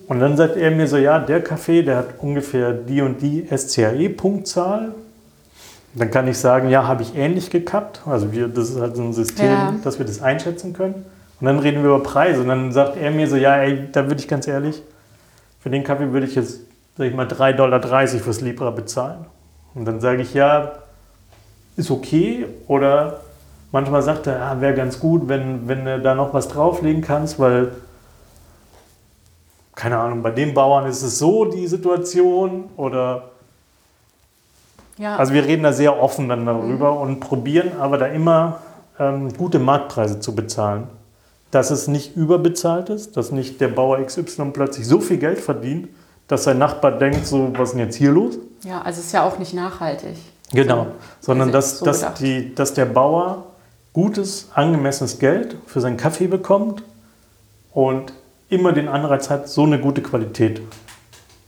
[SPEAKER 1] Und dann sagt er mir so, ja, der Kaffee, der hat ungefähr die und die SCAE-Punktzahl. Dann kann ich sagen, ja, habe ich ähnlich gekappt. Also wir, das ist halt so ein System,
[SPEAKER 2] Ja.
[SPEAKER 1] dass wir das einschätzen können. Und dann reden wir über Preise. Und dann sagt er mir so, ja, ey, da würde ich ganz ehrlich, für den Kaffee würde ich jetzt, sag ich mal, 3,30 Dollar fürs Libra bezahlen. Und dann sage ich, ja, ist okay. Oder manchmal sagt er, ja, wäre ganz gut, wenn, wenn du da noch was drauflegen kannst, weil, keine Ahnung, bei den Bauern ist es so die Situation. Oder,
[SPEAKER 2] Ja.
[SPEAKER 1] also wir reden da sehr offen dann darüber und probieren aber da immer ähm, gute Marktpreise zu bezahlen. Dass es nicht überbezahlt ist, dass nicht der Bauer XY plötzlich so viel Geld verdient, dass sein Nachbar denkt, so, was ist denn jetzt hier los?
[SPEAKER 2] ja, also es ist ja auch nicht nachhaltig.
[SPEAKER 1] Genau, sondern
[SPEAKER 2] also
[SPEAKER 1] dass,
[SPEAKER 2] so
[SPEAKER 1] dass, die, dass der Bauer gutes, angemessenes Geld für seinen Kaffee bekommt und immer den Anreiz hat, so eine gute Qualität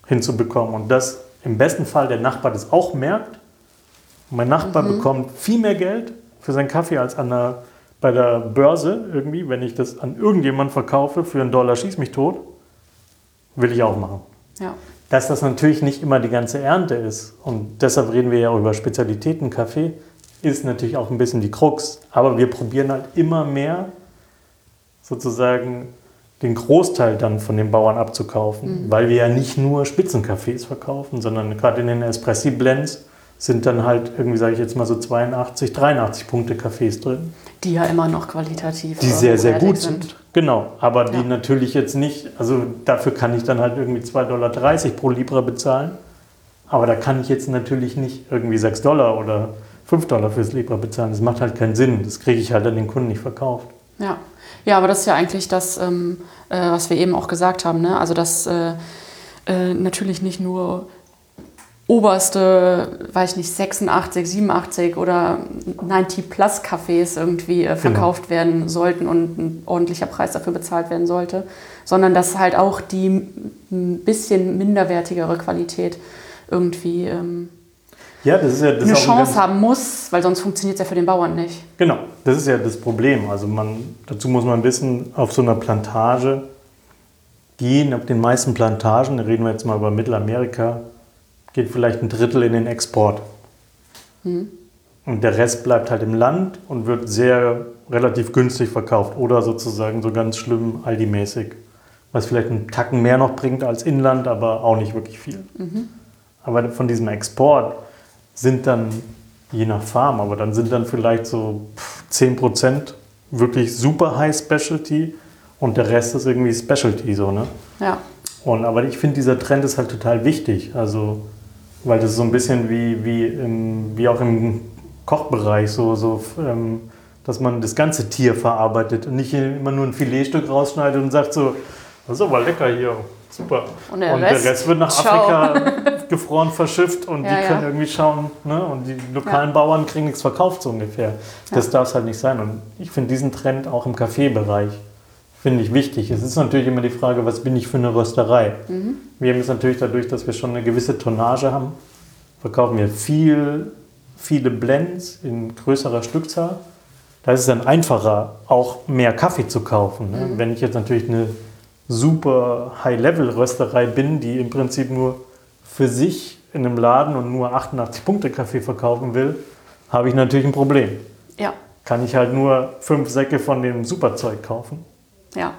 [SPEAKER 1] hinzubekommen. Und dass im besten Fall der Nachbar das auch merkt. Mein Nachbar
[SPEAKER 2] Mhm.
[SPEAKER 1] bekommt viel mehr Geld für seinen Kaffee als an der, bei der Börse irgendwie. Wenn ich das an irgendjemanden verkaufe für einen Dollar, schieß mich tot, will ich auch machen
[SPEAKER 2] Ja.
[SPEAKER 1] dass das natürlich nicht immer die ganze Ernte ist. Und deshalb reden wir ja auch über Spezialitäten Kaffee. Ist natürlich auch ein bisschen die Krux. Aber wir probieren halt immer mehr sozusagen den Großteil dann von den Bauern abzukaufen, mhm. weil wir ja nicht nur Spitzencafés verkaufen, sondern gerade in den Espressi-Blends sind dann halt irgendwie, sage ich jetzt mal so 82, 83 Punkte Cafés drin.
[SPEAKER 2] Die ja immer noch qualitativ
[SPEAKER 1] Die sehr, sehr gut sind. sind. Genau, aber ja. die natürlich jetzt nicht, also dafür kann ich dann halt irgendwie 2,30 Dollar pro Libra bezahlen. Aber da kann ich jetzt natürlich nicht irgendwie 6 Dollar oder 5 Dollar fürs Libra bezahlen. Das macht halt keinen Sinn. Das kriege ich halt an den Kunden nicht verkauft.
[SPEAKER 2] Ja, ja aber das ist ja eigentlich das, ähm, äh, was wir eben auch gesagt haben. Ne? Also, dass äh, äh, natürlich nicht nur oberste, weiß ich nicht, 86, 87 oder 90 Plus Cafés irgendwie äh, genau. verkauft genau. werden sollten und ein ordentlicher Preis dafür bezahlt werden sollte, sondern dass halt auch die ein bisschen minderwertigere Qualität irgendwie ähm,
[SPEAKER 1] ja, das ist ja, das
[SPEAKER 2] eine Chance haben muss, weil sonst funktioniert es ja für den Bauern nicht.
[SPEAKER 1] Genau, das ist ja das Problem. Also man, dazu muss man wissen, auf so einer Plantage gehen, auf den meisten Plantagen, da reden wir jetzt mal über Mittelamerika, geht vielleicht ein Drittel in den Export. Mhm. Und der Rest bleibt halt im Land und wird sehr relativ günstig verkauft oder sozusagen so ganz schlimm Aldi-mäßig. Was vielleicht einen Tacken mehr noch bringt als Inland, aber auch nicht wirklich viel. Mhm. Aber von diesem Export sind dann, je nach Farm, aber dann sind dann vielleicht so 10% wirklich super High Specialty und der Rest ist irgendwie Specialty so, ne?
[SPEAKER 2] Ja.
[SPEAKER 1] Und, aber ich finde, dieser Trend ist halt total wichtig. Also weil das ist so ein bisschen wie, wie, im, wie auch im Kochbereich, so, so, ähm, dass man das ganze Tier verarbeitet und nicht immer nur ein Filetstück rausschneidet und sagt so, das ist aber lecker hier, super. Und der, und Rest, der Rest, wird nach ciao. Afrika gefroren verschifft und ja, die können ja. irgendwie schauen ne? und die lokalen ja. Bauern kriegen nichts verkauft so ungefähr. Das darf es halt nicht sein und ich finde diesen Trend auch im Kaffeebereich finde ich wichtig. Es ist natürlich immer die Frage, was bin ich für eine Rösterei? Mhm. Wir haben es natürlich dadurch, dass wir schon eine gewisse Tonnage haben, verkaufen wir viel, viele Blends in größerer Stückzahl. Da ist es dann einfacher, auch mehr Kaffee zu kaufen. Ne? Mhm. Wenn ich jetzt natürlich eine super High-Level-Rösterei bin, die im Prinzip nur für sich in einem Laden und nur 88 Punkte Kaffee verkaufen will, habe ich natürlich ein Problem.
[SPEAKER 2] Ja.
[SPEAKER 1] Kann ich halt nur fünf Säcke von dem Superzeug kaufen.
[SPEAKER 2] Ja.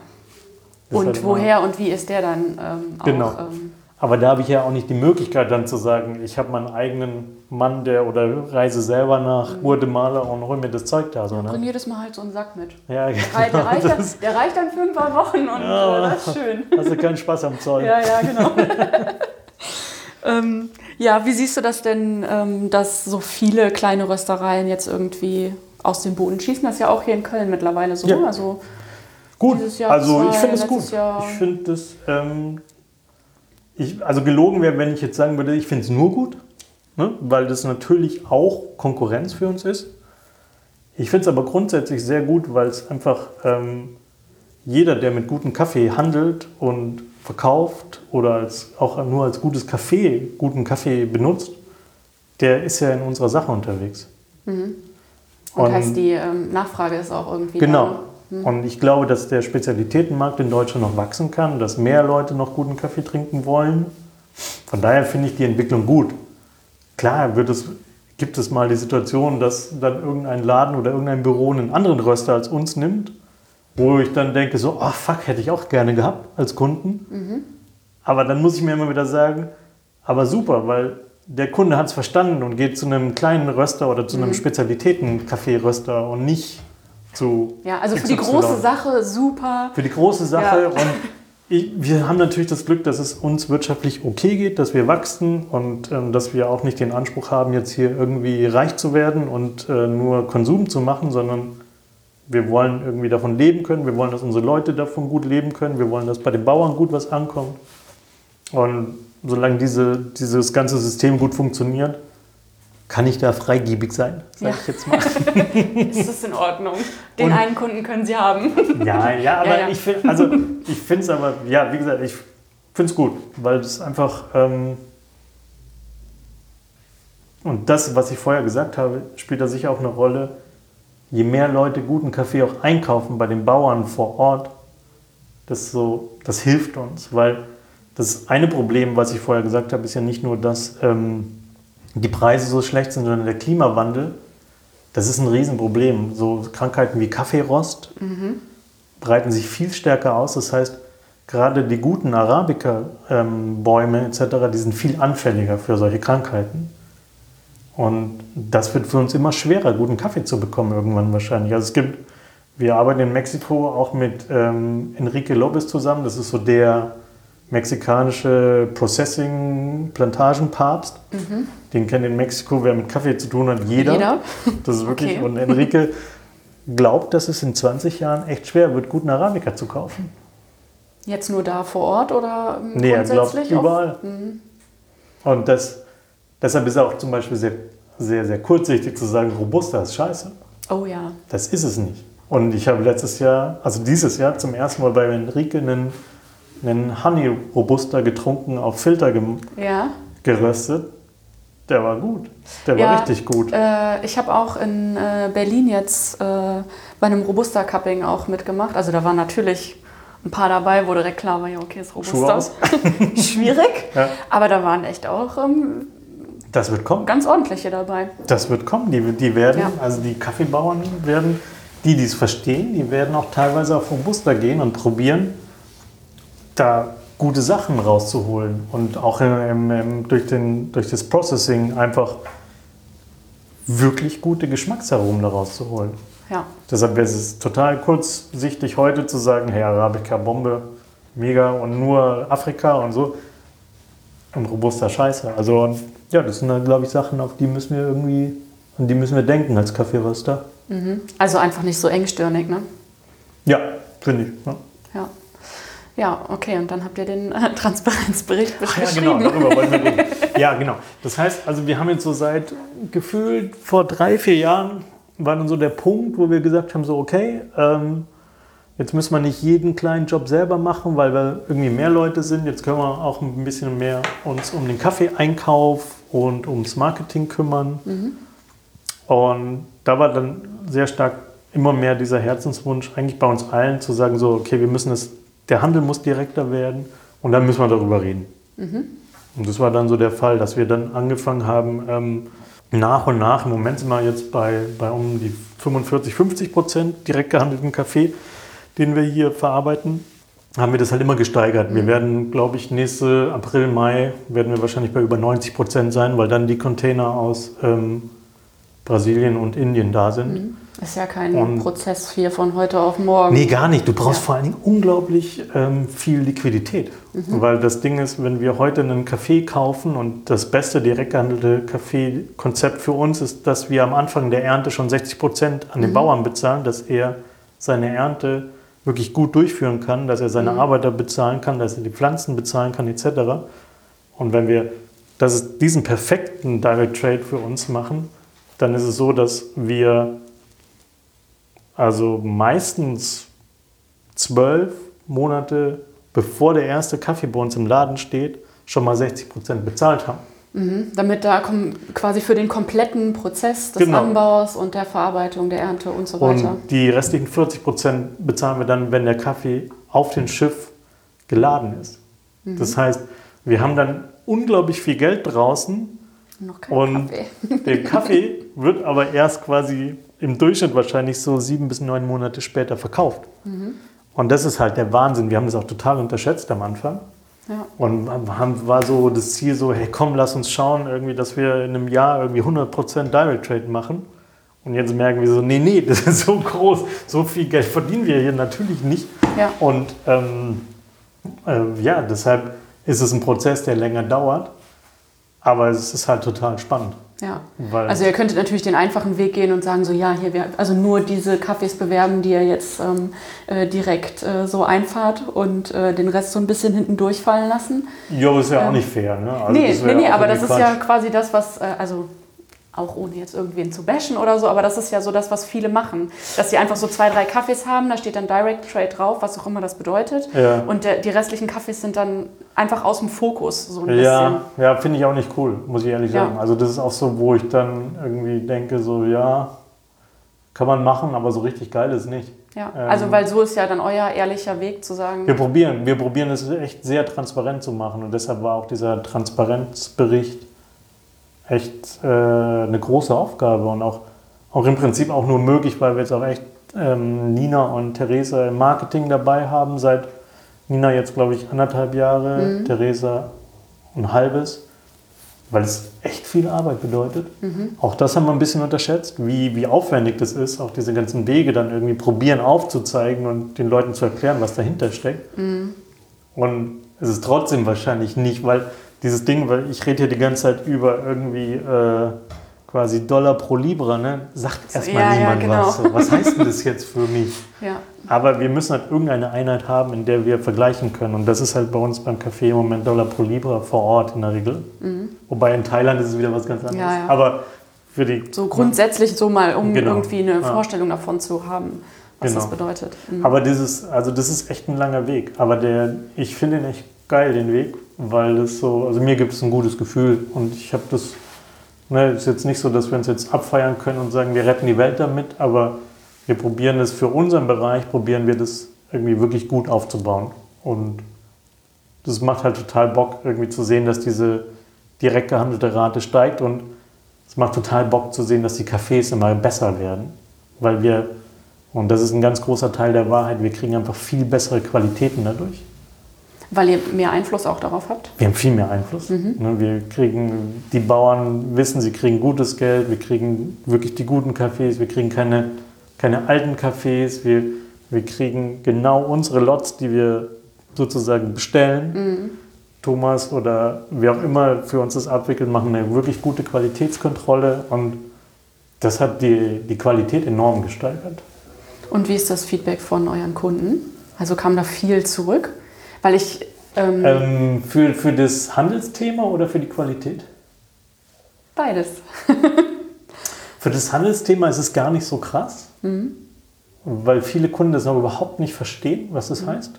[SPEAKER 2] und halt woher und wie ist der dann ähm,
[SPEAKER 1] auch? Genau. Ähm, aber da habe ich ja auch nicht die Möglichkeit dann zu sagen, ich habe meinen eigenen Mann, der oder reise selber nach mhm. Guatemala und hole mir das Zeug da. So, ne?
[SPEAKER 2] Bring jedes Mal halt so einen Sack mit.
[SPEAKER 1] Ja, genau.
[SPEAKER 2] Der, der, reicht, dann, der reicht dann für ein paar Wochen und ja, äh, das ist schön.
[SPEAKER 1] Hast du keinen Spaß am Zeug.
[SPEAKER 2] Ja, ja, genau. ähm, ja, wie siehst du das denn, ähm, dass so viele kleine Röstereien jetzt irgendwie aus dem Boden schießen? Das ist ja auch hier in Köln mittlerweile so. Ja. Also
[SPEAKER 1] Gut, also ich finde es gut. Jahr. Ich finde das, ähm, ich, also gelogen wäre, wenn ich jetzt sagen würde, ich finde es nur gut, ne? weil das natürlich auch Konkurrenz für uns ist. Ich finde es aber grundsätzlich sehr gut, weil es einfach ähm, jeder, der mit gutem Kaffee handelt und verkauft oder als, auch nur als gutes Kaffee, guten Kaffee benutzt, der ist ja in unserer Sache unterwegs.
[SPEAKER 2] Mhm. Und, und heißt, die ähm, Nachfrage ist auch irgendwie
[SPEAKER 1] genau, da. Mhm. Und ich glaube, dass der Spezialitätenmarkt in Deutschland noch wachsen kann, dass mehr Leute noch guten Kaffee trinken wollen. Von daher finde ich die Entwicklung gut. Klar wird es, gibt es mal die Situation, dass dann irgendein Laden oder irgendein Büro einen anderen Röster als uns nimmt, wo ich dann denke, so, oh fuck, hätte ich auch gerne gehabt als Kunden. Mhm. Aber dann muss ich mir immer wieder sagen, aber super, weil der Kunde hat es verstanden und geht zu einem kleinen Röster oder zu einem mhm. Spezialitäten-Kaffee-Röster und nicht zu.
[SPEAKER 2] Ja, also für die große Sache super.
[SPEAKER 1] Für die große Sache. Ja. Und ich, wir haben natürlich das Glück, dass es uns wirtschaftlich okay geht, dass wir wachsen und ähm, dass wir auch nicht den Anspruch haben, jetzt hier irgendwie reich zu werden und äh, nur Konsum zu machen, sondern wir wollen irgendwie davon leben können. Wir wollen, dass unsere Leute davon gut leben können. Wir wollen, dass bei den Bauern gut was ankommt. Und solange diese, dieses ganze System gut funktioniert, kann ich da freigebig sein, sage ja. ich jetzt mal.
[SPEAKER 2] ist das in Ordnung? Den Und, einen Kunden können Sie haben.
[SPEAKER 1] ja, ja, aber ja, ja. ich finde also, es aber, ja, wie gesagt, ich finde es gut, weil es einfach, ähm, und das, was ich vorher gesagt habe, spielt da sicher auch eine Rolle. Je mehr Leute guten Kaffee auch einkaufen bei den Bauern vor Ort, das, so, das hilft uns, weil das eine Problem, was ich vorher gesagt habe, ist ja nicht nur, dass... Ähm, die Preise so schlecht sind, sondern der Klimawandel das ist ein Riesenproblem. So Krankheiten wie Kaffeerost breiten sich viel stärker aus. Das heißt, gerade die guten Arabica-Bäume etc., die sind viel anfälliger für solche Krankheiten. Und das wird für uns immer schwerer, guten Kaffee zu bekommen irgendwann wahrscheinlich. Also es gibt, wir arbeiten in Mexiko auch mit ähm, Enrique Lopez zusammen. Das ist so der mexikanische Processing-Plantagenpapst. Den kennt in Mexiko, wer mit Kaffee zu tun hat, jeder.
[SPEAKER 2] Jeder?
[SPEAKER 1] Das ist wirklich,
[SPEAKER 2] Okay.
[SPEAKER 1] und Enrique glaubt, dass es in 20 Jahren echt schwer wird, guten Arabica zu kaufen.
[SPEAKER 2] Jetzt nur da vor Ort oder
[SPEAKER 1] Nee, er glaubt
[SPEAKER 2] grundsätzlich?
[SPEAKER 1] überall. Und das, deshalb ist er auch zum Beispiel sehr, sehr, sehr kurzsichtig zu sagen, Robusta ist scheiße.
[SPEAKER 2] Oh ja.
[SPEAKER 1] Das ist es nicht. Und ich habe letztes Jahr, also dieses Jahr zum ersten Mal bei Enrique einen, einen Honey Robusta getrunken, auf Filter gem
[SPEAKER 2] Ja.
[SPEAKER 1] geröstet. Der war gut. Der
[SPEAKER 2] Ja,
[SPEAKER 1] war richtig gut.
[SPEAKER 2] Äh, ich habe auch in äh, Berlin jetzt äh, bei einem Robusta-Cupping auch mitgemacht. Also da waren natürlich ein paar dabei, wo direkt klar war, ja okay, ist Robusta. Schwierig.
[SPEAKER 1] Ja.
[SPEAKER 2] Aber da waren echt auch ähm,
[SPEAKER 1] Das wird kommen.
[SPEAKER 2] ganz ordentliche dabei.
[SPEAKER 1] Das wird kommen. Die, die werden,
[SPEAKER 2] Ja.
[SPEAKER 1] also die Kaffeebauern werden, die die es verstehen, die werden auch teilweise auf Robusta gehen und probieren, da gute Sachen rauszuholen und auch im, im, durch, den, durch das Processing einfach wirklich gute Geschmacksaromen daraus zu holen.
[SPEAKER 2] Ja.
[SPEAKER 1] Deshalb wäre es total kurzsichtig heute zu sagen, hey, Arabica Bombe, mega und nur Afrika und so. Und Robusta Scheiße. Also ja, das sind dann, glaube ich, Sachen, auf die müssen wir irgendwie, an die müssen wir denken als Kaffeeröster.
[SPEAKER 2] Also einfach nicht so engstirnig, ne?
[SPEAKER 1] Ja, finde ich. Ja.
[SPEAKER 2] Ja. Ja, okay. Und dann habt ihr den äh, Transparenzbericht
[SPEAKER 1] Ach ja,
[SPEAKER 2] beschrieben.
[SPEAKER 1] genau, darüber wollten wir reden. Ja, genau. Das heißt, also wir haben jetzt so seit gefühlt vor drei, vier Jahren war dann so der Punkt, wo wir gesagt haben, so okay, ähm, jetzt müssen wir nicht jeden kleinen Job selber machen, weil wir irgendwie mehr Leute sind. Jetzt können wir auch ein bisschen mehr uns um den Kaffeeeinkauf und ums Marketing kümmern. Und da war dann sehr stark immer mehr dieser Herzenswunsch eigentlich bei uns allen zu sagen, so okay, wir müssen es, der Handel muss direkter werden und dann müssen wir darüber reden. Und das war dann so der Fall, dass wir dann angefangen haben, ähm, nach und nach, im Moment sind wir jetzt bei, bei um die 45, 50 Prozent direkt gehandelten Kaffee, den wir hier verarbeiten, haben wir das halt immer gesteigert. Wir werden, glaube ich, nächste April, Mai werden wir wahrscheinlich bei über 90 Prozent sein, weil dann die Container aus ähm, Brasilien und Indien da sind.
[SPEAKER 2] Ist ja kein
[SPEAKER 1] Und-
[SPEAKER 2] Prozess hier von heute auf morgen.
[SPEAKER 1] Nee, gar nicht. Du brauchst
[SPEAKER 2] Ja.
[SPEAKER 1] vor allen Dingen unglaublich ähm, viel Liquidität. Weil das Ding ist, wenn wir heute einen Kaffee kaufen und das beste direkt gehandelte Kaffeekonzept für uns ist, dass wir am Anfang der Ernte schon 60 Prozent an den Bauern bezahlen, dass er seine Ernte wirklich gut durchführen kann, dass er seine Arbeiter bezahlen kann, dass er die Pflanzen bezahlen kann, etc. Und wenn wir das ist, diesen perfekten Direct Trade für uns machen, dann ist es so, dass wir also meistens zwölf Monate bevor der erste Kaffee bei uns im Laden steht, schon mal 60 Prozent bezahlt haben.
[SPEAKER 2] Mhm, damit da quasi für den kompletten Prozess des
[SPEAKER 1] Genau.
[SPEAKER 2] Anbaus und der Verarbeitung, der Ernte und so weiter.
[SPEAKER 1] Und die restlichen 40 Prozent bezahlen wir dann, wenn der Kaffee auf dem Schiff geladen ist.
[SPEAKER 2] Mhm.
[SPEAKER 1] Das heißt, wir haben dann unglaublich viel Geld draußen
[SPEAKER 2] Noch kein
[SPEAKER 1] und
[SPEAKER 2] Kaffee.
[SPEAKER 1] der Kaffee wird aber erst quasi im Durchschnitt wahrscheinlich so sieben bis neun Monate später verkauft.
[SPEAKER 2] Mhm. Und
[SPEAKER 1] Und das ist halt der Wahnsinn. Wir haben das auch total unterschätzt am Anfang.
[SPEAKER 2] Ja.
[SPEAKER 1] Und haben, war so das Ziel so, hey komm, lass uns schauen, irgendwie, dass wir in einem Jahr irgendwie 100% Direct Trade machen. Und jetzt merken wir so, nee, nee, das ist so groß, so viel Geld verdienen wir hier natürlich nicht.
[SPEAKER 2] Ja.
[SPEAKER 1] Und ähm, äh, ja, deshalb ist es ein Prozess, der länger dauert. Aber es ist halt total spannend.
[SPEAKER 2] Ja.
[SPEAKER 1] Weil
[SPEAKER 2] Also ihr könntet natürlich den einfachen Weg gehen und sagen so, ja, hier, wir, also nur diese Kaffees bewerben, die ihr jetzt ähm, äh, direkt äh, so einfahrt und äh, den Rest so ein bisschen hinten durchfallen lassen.
[SPEAKER 1] jo, ist ja auch
[SPEAKER 2] Ähm,
[SPEAKER 1] nicht fair. Ne? Also
[SPEAKER 2] nee,
[SPEAKER 1] das
[SPEAKER 2] nee, nee,
[SPEAKER 1] auch
[SPEAKER 2] aber das
[SPEAKER 1] irgendwie
[SPEAKER 2] ist ja
[SPEAKER 1] Quatsch.
[SPEAKER 2] quasi das, was, äh, also auch ohne jetzt irgendwen zu bashen oder so, aber das ist ja so das, was viele machen. Dass sie einfach so zwei, drei Kaffees haben, da steht dann Direct Trade drauf, was auch immer das bedeutet.
[SPEAKER 1] Ja.
[SPEAKER 2] Und der, die restlichen Kaffees sind dann einfach aus dem Fokus so ein
[SPEAKER 1] Ja, ja finde ich auch nicht cool, muss ich ehrlich
[SPEAKER 2] Ja.
[SPEAKER 1] sagen. Also das ist auch so, wo ich dann irgendwie denke, so ja, kann man machen, aber so richtig geil ist nicht.
[SPEAKER 2] bisschen. Ja,
[SPEAKER 1] Ähm,
[SPEAKER 2] also weil so ist ja dann euer ehrlicher Weg zu sagen,
[SPEAKER 1] Wir probieren, wir probieren es echt sehr transparent zu machen und deshalb war auch dieser Transparenzbericht echt äh, eine große Aufgabe und auch, auch im Prinzip auch nur möglich, weil wir jetzt auch echt ähm, Nina und Theresa im Marketing dabei haben. Seit Nina jetzt, glaube ich, anderthalb Jahre, mhm. Theresa ein halbes, weil es echt viel Arbeit bedeutet. Mhm. Auch das haben wir ein bisschen unterschätzt, wie, wie aufwendig das ist, auch diese ganzen Wege dann irgendwie probieren aufzuzeigen und den Leuten zu erklären, was dahinter steckt. Mhm. Und es ist trotzdem wahrscheinlich nicht, weil dieses Ding, weil ich rede hier die ganze Zeit über irgendwie äh, quasi Dollar pro Libra, ne? sagt erstmal ja, niemand ja, genau. was. So, was heißt denn das jetzt für mich? Ja. Aber wir müssen halt irgendeine Einheit haben, in der wir vergleichen können. Und das ist halt bei uns beim Café im Moment Dollar pro Libra vor Ort in der Regel. Mhm. Wobei in Thailand ist es wieder was ganz anderes. Aber für die.
[SPEAKER 2] So grundsätzlich so mal, um genau. irgendwie eine Vorstellung davon zu haben, was genau. das bedeutet.
[SPEAKER 1] Mhm. Aber dieses, also das ist echt ein langer Weg. Aber der, ich finde ihn echt geil, den Weg, weil das so, also mir gibt es ein gutes Gefühl und ich habe das Ne, ist jetzt nicht so, dass wir uns jetzt abfeiern können und sagen, wir retten die Welt damit, aber wir probieren es für unseren Bereich, probieren wir das irgendwie wirklich gut aufzubauen. Und das macht halt total Bock, irgendwie zu sehen, dass diese direkt gehandelte Rate steigt und es macht total Bock zu sehen, dass die Cafés immer besser werden. Weil wir, und das ist ein ganz großer Teil der Wahrheit, wir kriegen einfach viel bessere Qualitäten dadurch.
[SPEAKER 2] Weil ihr mehr Einfluss auch darauf habt?
[SPEAKER 1] Wir haben viel mehr Einfluss. Mhm. Ne, wir kriegen, die Bauern wissen, sie kriegen gutes Geld, wir kriegen wirklich die guten Cafés, wir kriegen keine, keine alten Cafés, wir, wir kriegen genau unsere Lots, die wir sozusagen bestellen. Mhm. Thomas oder wer auch immer für uns das abwickelt, machen eine wirklich gute Qualitätskontrolle und das hat die, die Qualität enorm gesteigert.
[SPEAKER 2] Und wie ist das Feedback von euren Kunden? Also kam da viel zurück? Weil ich.
[SPEAKER 1] Ähm, ähm, für, für das Handelsthema oder für die Qualität?
[SPEAKER 2] Beides.
[SPEAKER 1] für das Handelsthema ist es gar nicht so krass, mhm. weil viele Kunden das noch überhaupt nicht verstehen, was das mhm. heißt.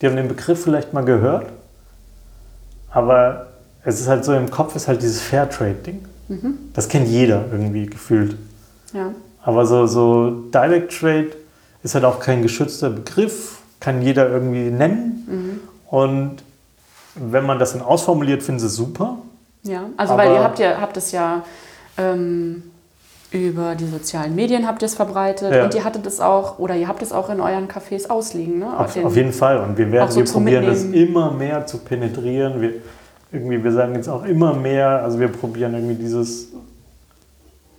[SPEAKER 1] Die haben den Begriff vielleicht mal gehört, aber es ist halt so im Kopf ist halt dieses Fairtrade-Ding. Mhm. Das kennt jeder irgendwie gefühlt. Ja. Aber so, so Direct Trade ist halt auch kein geschützter Begriff kann jeder irgendwie nennen. Mhm. Und wenn man das dann ausformuliert, finden sie es super.
[SPEAKER 2] Ja, also Aber weil ihr habt ja habt es ja ähm, über die sozialen Medien habt ihr es verbreitet ja. und ihr hattet es auch oder ihr habt es auch in euren Cafés ausliegen, ne?
[SPEAKER 1] Auf, auf jeden Fall und wir werden so wir probieren das immer mehr zu penetrieren. Wir irgendwie wir sagen jetzt auch immer mehr, also wir probieren irgendwie dieses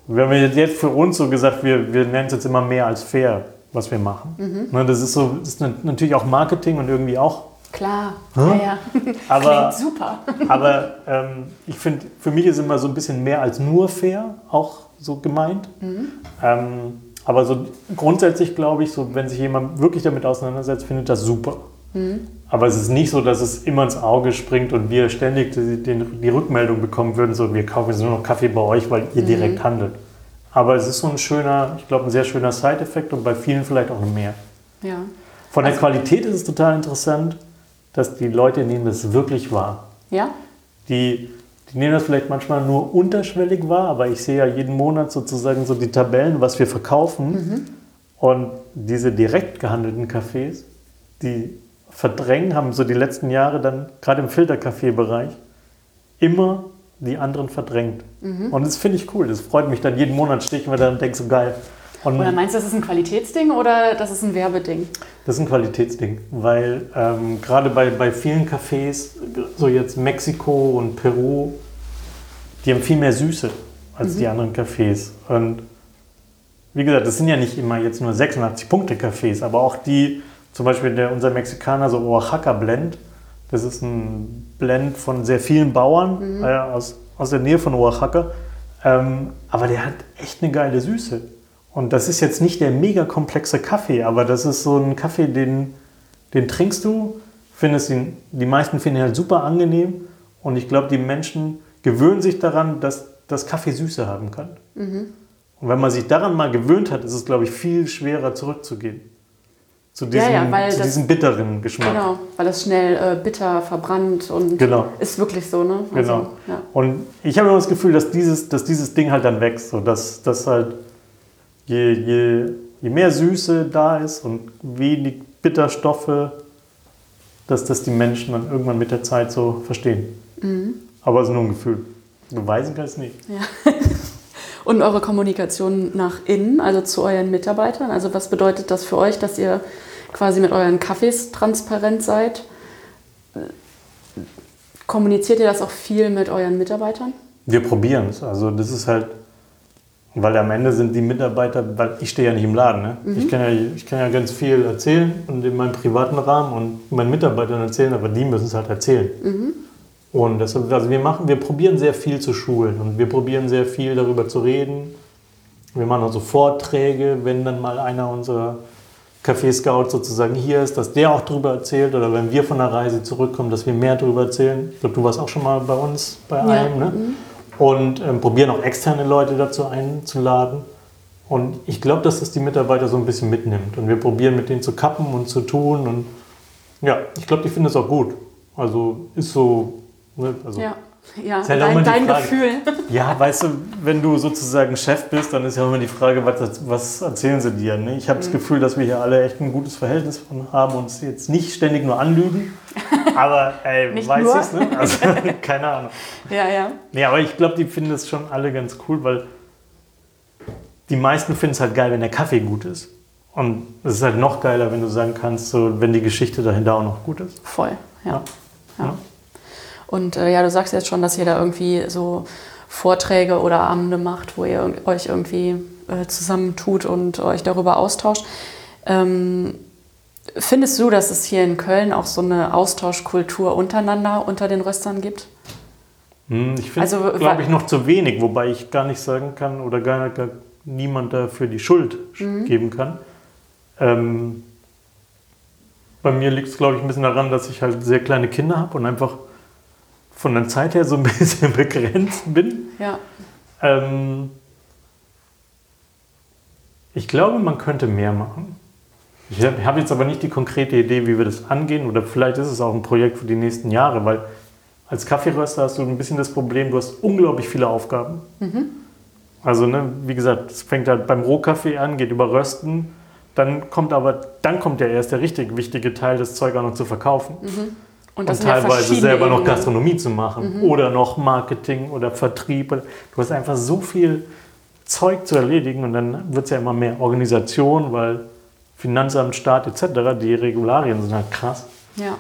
[SPEAKER 1] wir haben jetzt für uns so gesagt, wir, wir nennen es jetzt immer mehr als fair was wir machen. Mhm. Ne, das ist so, das ist natürlich auch Marketing und irgendwie auch.
[SPEAKER 2] Klar, hm? ja, ja.
[SPEAKER 1] Aber, Klingt super. aber ähm, ich finde, für mich ist immer so ein bisschen mehr als nur fair auch so gemeint. Mhm. Ähm, aber so grundsätzlich glaube ich, so, wenn sich jemand wirklich damit auseinandersetzt, findet das super. Mhm. Aber es ist nicht so, dass es immer ins Auge springt und wir ständig die, die, die Rückmeldung bekommen würden, so wir kaufen jetzt nur noch Kaffee bei euch, weil ihr mhm. direkt handelt. Aber es ist so ein schöner, ich glaube, ein sehr schöner Side-Effekt und bei vielen vielleicht auch mehr. Ja. Von der also, Qualität ist es total interessant, dass die Leute nehmen das wirklich wahr. Ja. Die, die nehmen das vielleicht manchmal nur unterschwellig wahr, aber ich sehe ja jeden Monat sozusagen so die Tabellen, was wir verkaufen. Mhm. Und diese direkt gehandelten Cafés, die verdrängen, haben so die letzten Jahre dann gerade im Filterkaffee-Bereich immer die anderen verdrängt. Mhm. Und das finde ich cool. Das freut mich dann. Jeden Monat stehe ich mir da und denke so geil.
[SPEAKER 2] Und oder meinst du, das ist ein Qualitätsding oder das ist ein Werbeding?
[SPEAKER 1] Das ist ein Qualitätsding, weil ähm, gerade bei, bei vielen Cafés, so jetzt Mexiko und Peru, die haben viel mehr Süße als mhm. die anderen Cafés. Und wie gesagt, das sind ja nicht immer jetzt nur 86-Punkte-Cafés, aber auch die, zum Beispiel der, unser Mexikaner, so Oaxaca Blend, das ist ein Blend von sehr vielen Bauern mhm. äh, aus, aus der Nähe von Oaxaca. Ähm, aber der hat echt eine geile Süße. Und das ist jetzt nicht der mega komplexe Kaffee, aber das ist so ein Kaffee, den, den trinkst du, findest ihn, die meisten finden ihn halt super angenehm. Und ich glaube, die Menschen gewöhnen sich daran, dass das Kaffee Süße haben kann. Mhm. Und wenn man sich daran mal gewöhnt hat, ist es, glaube ich, viel schwerer zurückzugehen zu diesem, ja, ja, zu das, diesem bitteren Geschmack.
[SPEAKER 2] Genau, weil es schnell äh, bitter verbrannt und genau. ist wirklich so, ne?
[SPEAKER 1] Also, genau. Ja. Und ich habe immer das Gefühl, dass dieses, dass dieses Ding halt dann wächst, so dass, dass halt je, je, je mehr Süße da ist und wenig Bitterstoffe, dass das die Menschen dann irgendwann mit der Zeit so verstehen. Mhm. Aber es ist nur ein Gefühl. Beweisen kann es nicht.
[SPEAKER 2] Ja. Und eure Kommunikation nach innen, also zu euren Mitarbeitern. Also was bedeutet das für euch, dass ihr quasi mit euren Kaffees transparent seid? Kommuniziert ihr das auch viel mit euren Mitarbeitern?
[SPEAKER 1] Wir probieren es. Also das ist halt, weil am Ende sind die Mitarbeiter, weil ich stehe ja nicht im Laden. Ne?
[SPEAKER 2] Mhm.
[SPEAKER 1] Ich, kann ja, ich kann ja ganz viel erzählen und in meinem privaten Rahmen und meinen Mitarbeitern erzählen, aber die müssen es halt erzählen.
[SPEAKER 2] Mhm.
[SPEAKER 1] Und deshalb, also wir machen, wir probieren sehr viel zu schulen und wir probieren sehr viel darüber zu reden. Wir machen auch so Vorträge, wenn dann mal einer unserer Café-Scout sozusagen hier ist, dass der auch darüber erzählt oder wenn wir von der Reise zurückkommen, dass wir mehr darüber erzählen. Ich glaube, du warst auch schon mal bei uns bei
[SPEAKER 2] Ja.
[SPEAKER 1] einem. Ne? Und ähm, probieren auch externe Leute dazu einzuladen. Und ich glaube, dass das die Mitarbeiter so ein bisschen mitnimmt. Und wir probieren mit denen zu kappen und zu tun. Und ja, ich glaube, die finden es auch gut. Also ist so. Ne? Also,
[SPEAKER 2] Ja, ja
[SPEAKER 1] halt
[SPEAKER 2] dein, dein. Gefühl.
[SPEAKER 1] ja, weißt du, wenn du sozusagen Chef bist, dann ist ja immer die Frage, was, was erzählen sie dir? Ne? Ich habe das Gefühl, dass wir hier alle echt ein gutes Verhältnis von haben und uns jetzt nicht ständig nur anlügen. Aber ey,
[SPEAKER 2] Nicht
[SPEAKER 1] weiß
[SPEAKER 2] nur.
[SPEAKER 1] es, ne? Also, keine Ahnung.
[SPEAKER 2] Ja, ja.
[SPEAKER 1] Nee, aber ich glaube, die finden es schon alle ganz cool, weil die meisten finden es halt geil, wenn der Kaffee gut ist. Und es ist halt noch geiler, wenn du sagen kannst, so, wenn die Geschichte dahinter auch noch gut ist.
[SPEAKER 2] Voll, ja.
[SPEAKER 1] Ja.
[SPEAKER 2] ja.
[SPEAKER 1] Ja.
[SPEAKER 2] Und äh, ja, du sagst jetzt schon, dass ihr da irgendwie so Vorträge oder Abende macht, wo ihr euch irgendwie äh, zusammentut und euch darüber austauscht. Ähm, findest du, dass es hier in Köln auch so eine Austauschkultur untereinander unter den Röstern gibt?
[SPEAKER 1] Hm, Ich finde,
[SPEAKER 2] Also,
[SPEAKER 1] glaube ich, noch zu wenig, wobei ich gar nicht sagen kann oder gar, gar niemand dafür die Schuld sch-
[SPEAKER 2] Mhm.
[SPEAKER 1] geben kann. Ähm, bei mir liegt es, glaube ich, ein bisschen daran, dass ich halt sehr kleine Kinder habe und einfach von der Zeit her so ein bisschen begrenzt bin.
[SPEAKER 2] Ja.
[SPEAKER 1] Ähm, ich glaube, man könnte mehr machen. Ich habe hab jetzt aber nicht die konkrete Idee, wie wir das angehen. Oder vielleicht ist es auch ein Projekt für die nächsten Jahre, weil als Kaffeeröster hast du ein bisschen das Problem, du hast unglaublich viele Aufgaben. Also, ne, wie gesagt, es fängt halt beim Rohkaffee an, geht über Rösten. Dann kommt aber, dann kommt ja erst der richtig wichtige Teil, das Zeug auch noch zu verkaufen
[SPEAKER 2] Und,
[SPEAKER 1] und
[SPEAKER 2] ja
[SPEAKER 1] teilweise selber noch. Gastronomie zu machen oder noch Marketing oder Vertrieb. Du hast einfach so viel Zeug zu erledigen und dann wird es ja immer mehr Organisation, weil Finanzamt, Staat etc., die Regularien sind halt krass.
[SPEAKER 2] Ja.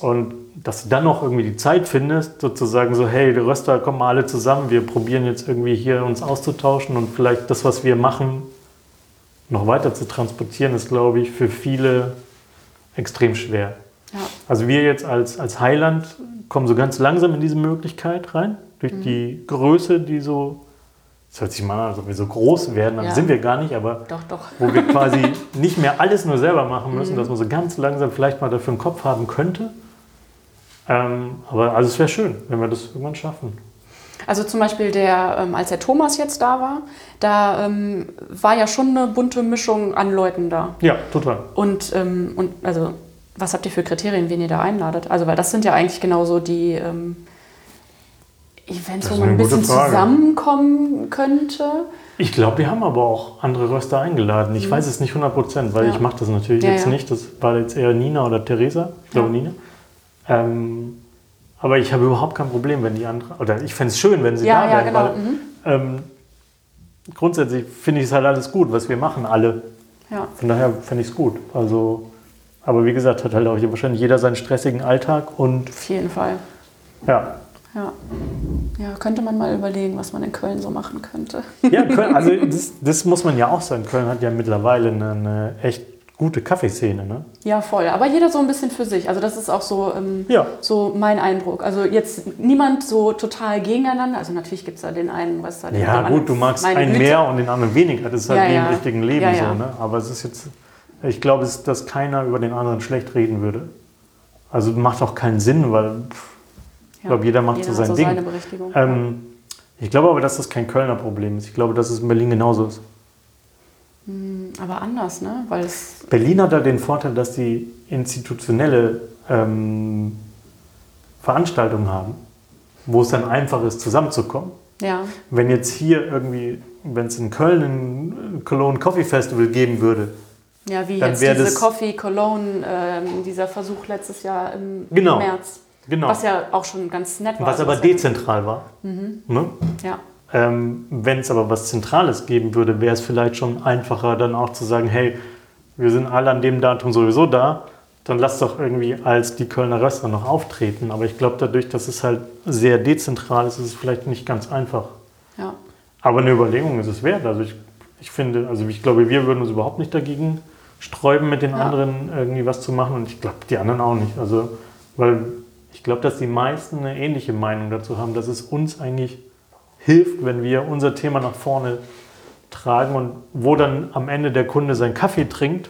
[SPEAKER 1] Und dass du dann noch irgendwie die Zeit findest, sozusagen so, hey, die Röster kommen mal alle zusammen, wir probieren jetzt irgendwie hier uns auszutauschen und vielleicht das, was wir machen, noch weiter zu transportieren, ist, glaube ich, für viele extrem schwer.
[SPEAKER 2] Ja.
[SPEAKER 1] Also wir jetzt als, als Heiland kommen so ganz langsam in diese Möglichkeit rein, durch
[SPEAKER 2] Mhm.
[SPEAKER 1] die Größe, die so, das hört sich mal an, als ob wir so groß werden, dann
[SPEAKER 2] Ja.
[SPEAKER 1] sind wir gar nicht, aber
[SPEAKER 2] Doch, doch.
[SPEAKER 1] wo wir quasi nicht mehr alles nur selber machen
[SPEAKER 2] Mhm.
[SPEAKER 1] müssen, dass man so ganz langsam vielleicht mal dafür einen Kopf haben könnte. Ähm, aber also es wäre schön, wenn wir das irgendwann schaffen.
[SPEAKER 2] Also zum Beispiel der, ähm, als der Thomas jetzt da war, da ähm, war ja schon eine bunte Mischung an Leuten da.
[SPEAKER 1] Ja, total.
[SPEAKER 2] Und, ähm, und also, was habt ihr für Kriterien, wen ihr da einladet? Also, weil das sind ja eigentlich genauso die ähm, Events, wo man ein bisschen
[SPEAKER 1] Frage.
[SPEAKER 2] zusammenkommen könnte.
[SPEAKER 1] Ich glaube, wir haben aber auch andere Röster eingeladen. Ich weiß es nicht 100 Prozent, weil
[SPEAKER 2] Mhm. Ja.
[SPEAKER 1] ich mache das natürlich
[SPEAKER 2] Ja,
[SPEAKER 1] jetzt
[SPEAKER 2] ja.
[SPEAKER 1] nicht. Das war jetzt eher Nina oder Theresa. Ich glaube
[SPEAKER 2] Ja.
[SPEAKER 1] Nina. Ähm, aber ich habe überhaupt kein Problem, wenn die anderen, oder ich fände es schön, wenn sie
[SPEAKER 2] Ja,
[SPEAKER 1] da
[SPEAKER 2] ja,
[SPEAKER 1] wären,
[SPEAKER 2] genau.
[SPEAKER 1] weil
[SPEAKER 2] Mhm.
[SPEAKER 1] ähm, grundsätzlich finde ich es halt alles gut, was wir machen, alle.
[SPEAKER 2] Ja.
[SPEAKER 1] Von daher fände ich es gut. Also, aber wie gesagt, hat halt auch wahrscheinlich jeder seinen stressigen Alltag und
[SPEAKER 2] Auf jeden Fall.
[SPEAKER 1] ja.
[SPEAKER 2] Ja. ja, könnte man mal überlegen, was man in Köln so machen könnte.
[SPEAKER 1] Ja, Köln, also das, das muss man ja auch sagen. Köln hat ja mittlerweile eine, eine echt gute Kaffeeszene, ne?
[SPEAKER 2] Ja, voll. Aber jeder so ein bisschen für sich. Also das ist auch so, ähm,
[SPEAKER 1] Ja.
[SPEAKER 2] so mein Eindruck. Also jetzt niemand so total gegeneinander. Also natürlich gibt es da den einen, was da den
[SPEAKER 1] Ja, gut, du magst einen
[SPEAKER 2] Güte.
[SPEAKER 1] mehr und den anderen weniger. Das ist halt
[SPEAKER 2] Ja,
[SPEAKER 1] wie
[SPEAKER 2] ja.
[SPEAKER 1] im richtigen Leben so, ne? Aber es ist jetzt, ich glaube, dass keiner über den anderen schlecht reden würde. Also macht auch keinen Sinn, weil pff, ich glaube, jeder macht so
[SPEAKER 2] hat
[SPEAKER 1] sein Ding.
[SPEAKER 2] seine Berechtigung.
[SPEAKER 1] Ähm, ich glaube aber, dass das kein Kölner Problem ist. Ich glaube, dass es in Berlin genauso ist.
[SPEAKER 2] Aber anders, ne? Weil es
[SPEAKER 1] Berlin hat da den Vorteil, dass sie institutionelle ähm, Veranstaltungen haben, wo es dann einfach ist, zusammenzukommen.
[SPEAKER 2] ja,
[SPEAKER 1] Wenn jetzt hier irgendwie, wenn es in Köln ein Cologne Coffee Festival geben würde,
[SPEAKER 2] ja, wie
[SPEAKER 1] Dann
[SPEAKER 2] jetzt diese
[SPEAKER 1] das-
[SPEAKER 2] Coffee Cologne, ähm, dieser Versuch letztes Jahr im
[SPEAKER 1] Genau.
[SPEAKER 2] März.
[SPEAKER 1] genau,
[SPEAKER 2] Was ja auch schon ganz nett war.
[SPEAKER 1] was aber
[SPEAKER 2] Mhm.
[SPEAKER 1] dezentral war. Ne?
[SPEAKER 2] Ja,
[SPEAKER 1] Ähm, Wenn es aber was Zentrales geben würde, wäre es vielleicht schon einfacher, dann auch zu sagen, hey, wir sind alle an dem Datum sowieso da, dann lass doch irgendwie als die Kölner Röster noch auftreten. Aber ich glaube, dadurch, dass es halt sehr dezentral ist, ist es vielleicht nicht ganz einfach.
[SPEAKER 2] Ja.
[SPEAKER 1] Aber eine Überlegung ist es wert. Also ich, ich finde, also ich glaube, wir würden uns überhaupt nicht dagegen sträuben, mit den
[SPEAKER 2] Ja.
[SPEAKER 1] anderen irgendwie was zu machen. Und ich glaube, die anderen auch nicht. Also, weil ich glaube, dass die meisten eine ähnliche Meinung dazu haben, dass es uns eigentlich hilft, wenn wir unser Thema nach vorne tragen und wo dann am Ende der Kunde seinen Kaffee trinkt.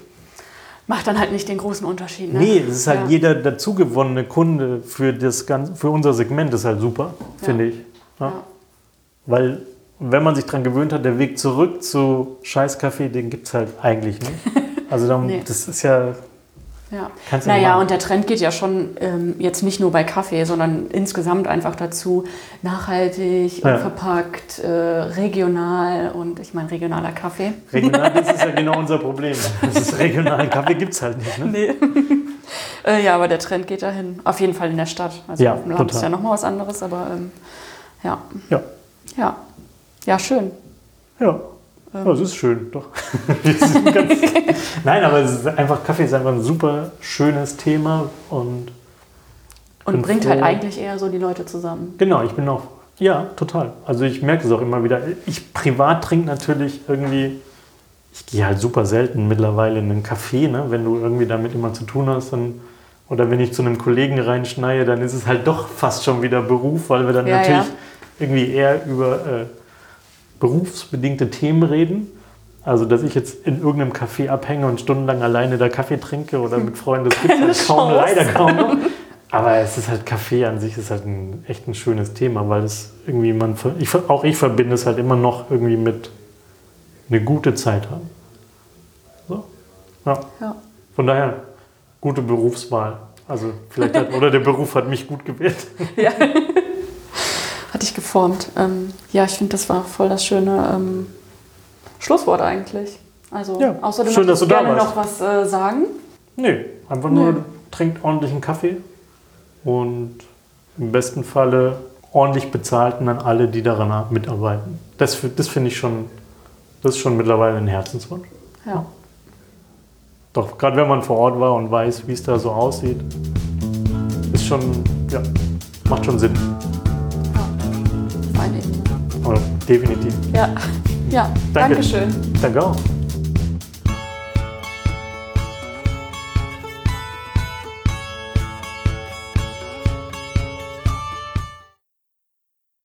[SPEAKER 2] Macht dann halt nicht den großen Unterschied. Ne?
[SPEAKER 1] Nee, es ist halt
[SPEAKER 2] Ja.
[SPEAKER 1] jeder dazugewonnene Kunde für, das ganze, für unser Segment ist halt super, finde ich. Ja.
[SPEAKER 2] Ja.
[SPEAKER 1] Weil, wenn man sich daran gewöhnt hat, der Weg zurück zu Scheißkaffee, den gibt es halt eigentlich nicht. Also, dann,
[SPEAKER 2] Nee.
[SPEAKER 1] das ist ja.
[SPEAKER 2] Ja.
[SPEAKER 1] Kannst du
[SPEAKER 2] Naja, und der Trend geht ja schon ähm, jetzt nicht nur bei Kaffee, sondern insgesamt einfach dazu, nachhaltig,
[SPEAKER 1] Ja.
[SPEAKER 2] unverpackt, äh, regional und ich meine regionaler Kaffee.
[SPEAKER 1] Regional, das ist ja genau unser Problem. Das ist regionalen Kaffee gibt es halt nicht. Ne?
[SPEAKER 2] Nee. äh, ja, aber der Trend geht dahin. Auf jeden Fall in der Stadt. Also
[SPEAKER 1] Ja,
[SPEAKER 2] auf dem Land ist
[SPEAKER 1] total.
[SPEAKER 2] ja nochmal was anderes, aber ähm, ja.
[SPEAKER 1] Ja.
[SPEAKER 2] Ja. Ja, schön.
[SPEAKER 1] Ja. Ja, es ist schön, doch. Nein, aber es ist einfach, Kaffee ist einfach ein super schönes Thema und
[SPEAKER 2] Und bringt
[SPEAKER 1] froh.
[SPEAKER 2] halt eigentlich eher so die Leute zusammen.
[SPEAKER 1] Genau, ich bin auch. Ja, total. Also ich merke es auch immer wieder. Ich privat trinke natürlich irgendwie. Ich gehe halt super selten mittlerweile in einen Café, ne? wenn du irgendwie damit immer zu tun hast. Dann, oder wenn ich zu einem Kollegen reinschneie, dann ist es halt doch fast schon wieder Beruf, weil wir dann
[SPEAKER 2] Ja,
[SPEAKER 1] natürlich
[SPEAKER 2] ja.
[SPEAKER 1] irgendwie eher über äh, berufsbedingte Themen reden. Also, dass ich jetzt in irgendeinem Café abhänge und stundenlang alleine da Kaffee trinke oder mit Freunden, das gibt es halt kaum, leider kaum noch. Aber es ist halt Kaffee an sich ist halt ein echt ein schönes Thema, weil es irgendwie man ich, auch ich verbinde es halt immer noch irgendwie mit eine gute Zeit haben. So. Ja.
[SPEAKER 2] Ja.
[SPEAKER 1] Von daher gute Berufswahl. Also vielleicht hat, oder der Beruf hat mich gut gewählt.
[SPEAKER 2] ja. Geformt. Ähm, ja, ich finde, das war voll das schöne ähm, Schlusswort eigentlich. Also,
[SPEAKER 1] Ja,
[SPEAKER 2] außer du
[SPEAKER 1] schön, dass du da
[SPEAKER 2] gerne
[SPEAKER 1] warst.
[SPEAKER 2] noch was äh, sagen.
[SPEAKER 1] Nee, einfach nur
[SPEAKER 2] Nee.
[SPEAKER 1] trinkt ordentlichen Kaffee und im besten Falle ordentlich bezahlten an alle, die daran mitarbeiten. Das, das finde ich schon, das ist schon mittlerweile ein Herzenswunsch.
[SPEAKER 2] Ja.
[SPEAKER 1] Doch, gerade wenn man vor Ort war und weiß, wie es da so aussieht, ist schon, ja, macht schon Sinn.
[SPEAKER 2] Fein eben.
[SPEAKER 1] Aber definitiv.
[SPEAKER 2] Ja. Ja,
[SPEAKER 1] Danke.
[SPEAKER 2] Dankeschön.
[SPEAKER 1] Danke auch.